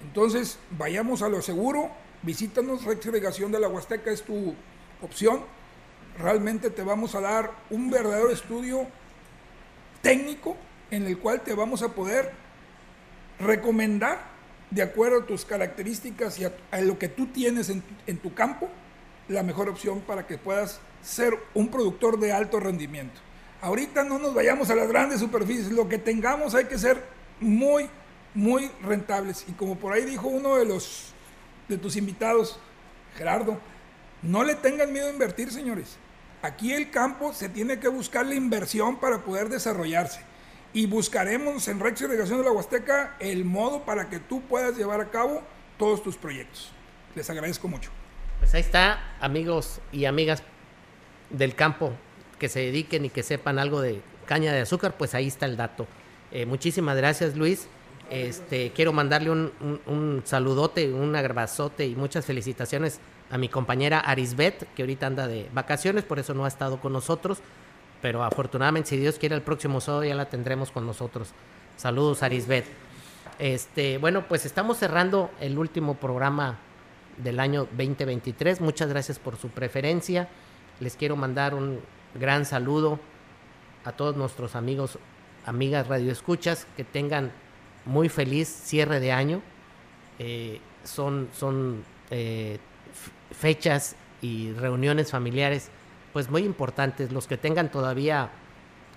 Entonces, vayamos a lo seguro, visítanos, Rex Irrigación de la Huasteca es tu opción. Realmente te vamos a dar un verdadero estudio técnico en el cual te vamos a poder recomendar de acuerdo a tus características y a, lo que tú tienes en, en, tu campo, la mejor opción para que puedas ser un productor de alto rendimiento. Ahorita no nos vayamos a las grandes superficies, lo que tengamos hay que ser muy, muy rentables. Y como por ahí dijo uno de los de tus invitados, Gerardo, no le tengan miedo a invertir, señores. Aquí el campo se tiene que buscar la inversión para poder desarrollarse y buscaremos en Rex Irrigación de la Huasteca el modo para que tú puedas llevar a cabo todos tus proyectos. Les agradezco mucho. Pues ahí está, amigos y amigas del campo que se dediquen y que sepan algo de caña de azúcar, pues ahí está el dato. Eh, muchísimas gracias, Luis. Este, quiero mandarle un, un, saludote, un abrazote y muchas felicitaciones a mi compañera Arisbet, que ahorita anda de vacaciones, por eso no ha estado con nosotros pero afortunadamente, si Dios quiere, el próximo sábado ya la tendremos con nosotros. Saludos, Arisbet. Este, bueno, pues estamos cerrando el último programa del año 2023. Muchas gracias por su preferencia. Les quiero mandar un gran saludo a todos nuestros amigos, amigas radioescuchas, que tengan muy feliz cierre de año. Eh, son son eh, fechas y reuniones familiares pues muy importantes. Los que tengan todavía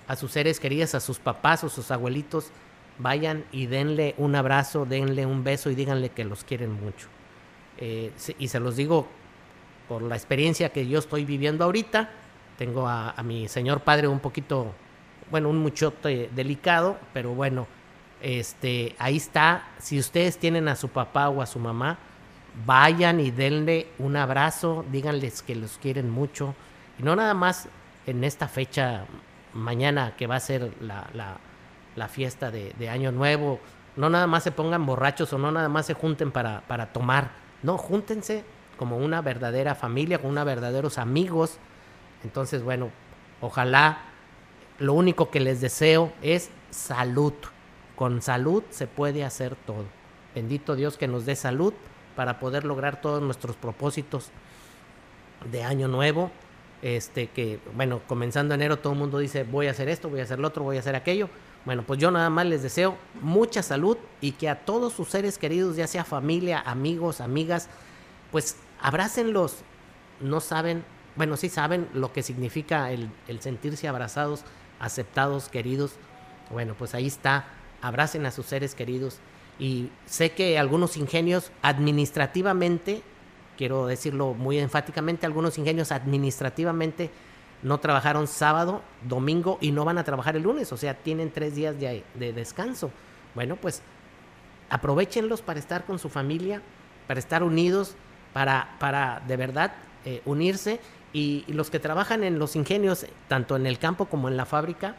a sus seres queridos, a sus papás o sus abuelitos, vayan y denle un abrazo, denle un beso y díganle que los quieren mucho. Eh, y se los digo por la experiencia que yo estoy viviendo ahorita. Tengo a, mi señor padre un poquito, bueno, un muchote delicado, pero bueno, este, ahí está. Si ustedes tienen a su papá o a su mamá, vayan y denle un abrazo, díganles que los quieren mucho y no nada más en esta fecha mañana que va a ser la, fiesta de, Año Nuevo, no nada más se pongan borrachos o no nada más se junten para, para tomar, no, júntense como una verdadera familia, como una verdaderos amigos. Entonces, bueno, ojalá lo único que les deseo es salud. Con salud se puede hacer todo. Bendito Dios que nos dé salud para poder lograr todos nuestros propósitos de año nuevo este que, bueno, comenzando enero todo el mundo dice voy a hacer esto, voy a hacer lo otro, voy a hacer aquello. Bueno, pues yo nada más les deseo mucha salud y que a todos sus seres queridos, ya sea familia, amigos, amigas, pues abrácenlos. No saben, bueno, sí saben lo que significa el, el sentirse abrazados, aceptados, queridos. Bueno, pues ahí está, abracen a sus seres queridos. Y sé que algunos ingenios administrativamente quiero decirlo muy enfáticamente, algunos ingenios administrativamente no trabajaron sábado, domingo y no van a trabajar el lunes, o sea, tienen tres días de, descanso. Bueno, pues aprovechenlos para estar con su familia, para estar unidos, para, para de verdad eh, unirse y, los que trabajan en los ingenios, tanto en el campo como en la fábrica,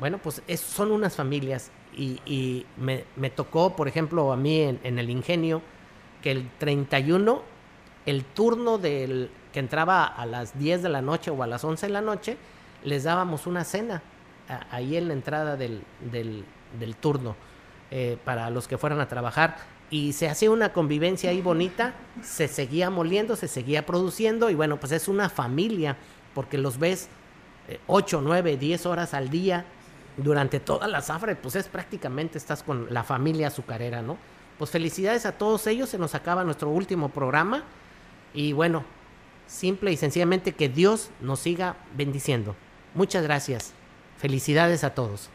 bueno, pues son unas familias y, me, tocó, por ejemplo, a mí en, en el ingenio, que el 31 el turno del que entraba a las 10 de la noche o a las 11 de la noche, les dábamos una cena ahí en la entrada del, turno eh, para los que fueran a trabajar. y se hacía una convivencia ahí bonita, se seguía moliendo, se seguía produciendo y bueno, pues es una familia porque los ves 8, 9, 10 horas al día durante toda la zafra, pues es prácticamente estás con la familia azucarera, ¿no? Pues felicidades a todos ellos, se nos acaba nuestro último programa y bueno, simple y sencillamente que Dios nos siga bendiciendo. Muchas gracias. Felicidades a todos.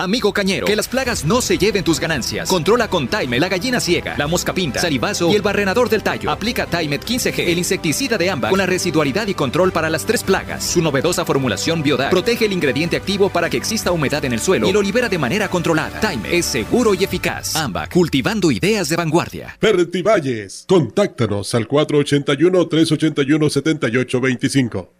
Amigo cañero, que las plagas no se lleven tus ganancias. Controla con Time la gallina ciega, la mosca pinta, salivazo y el barrenador del tallo. Aplica Timet 15G, el insecticida de AMBA, con la residualidad y control para las tres plagas. Su novedosa formulación Biodag protege el ingrediente activo para que exista humedad en el suelo y lo libera de manera controlada. Time es seguro y eficaz. AMBA, cultivando ideas de vanguardia. Valles, contáctanos al 481 381 7825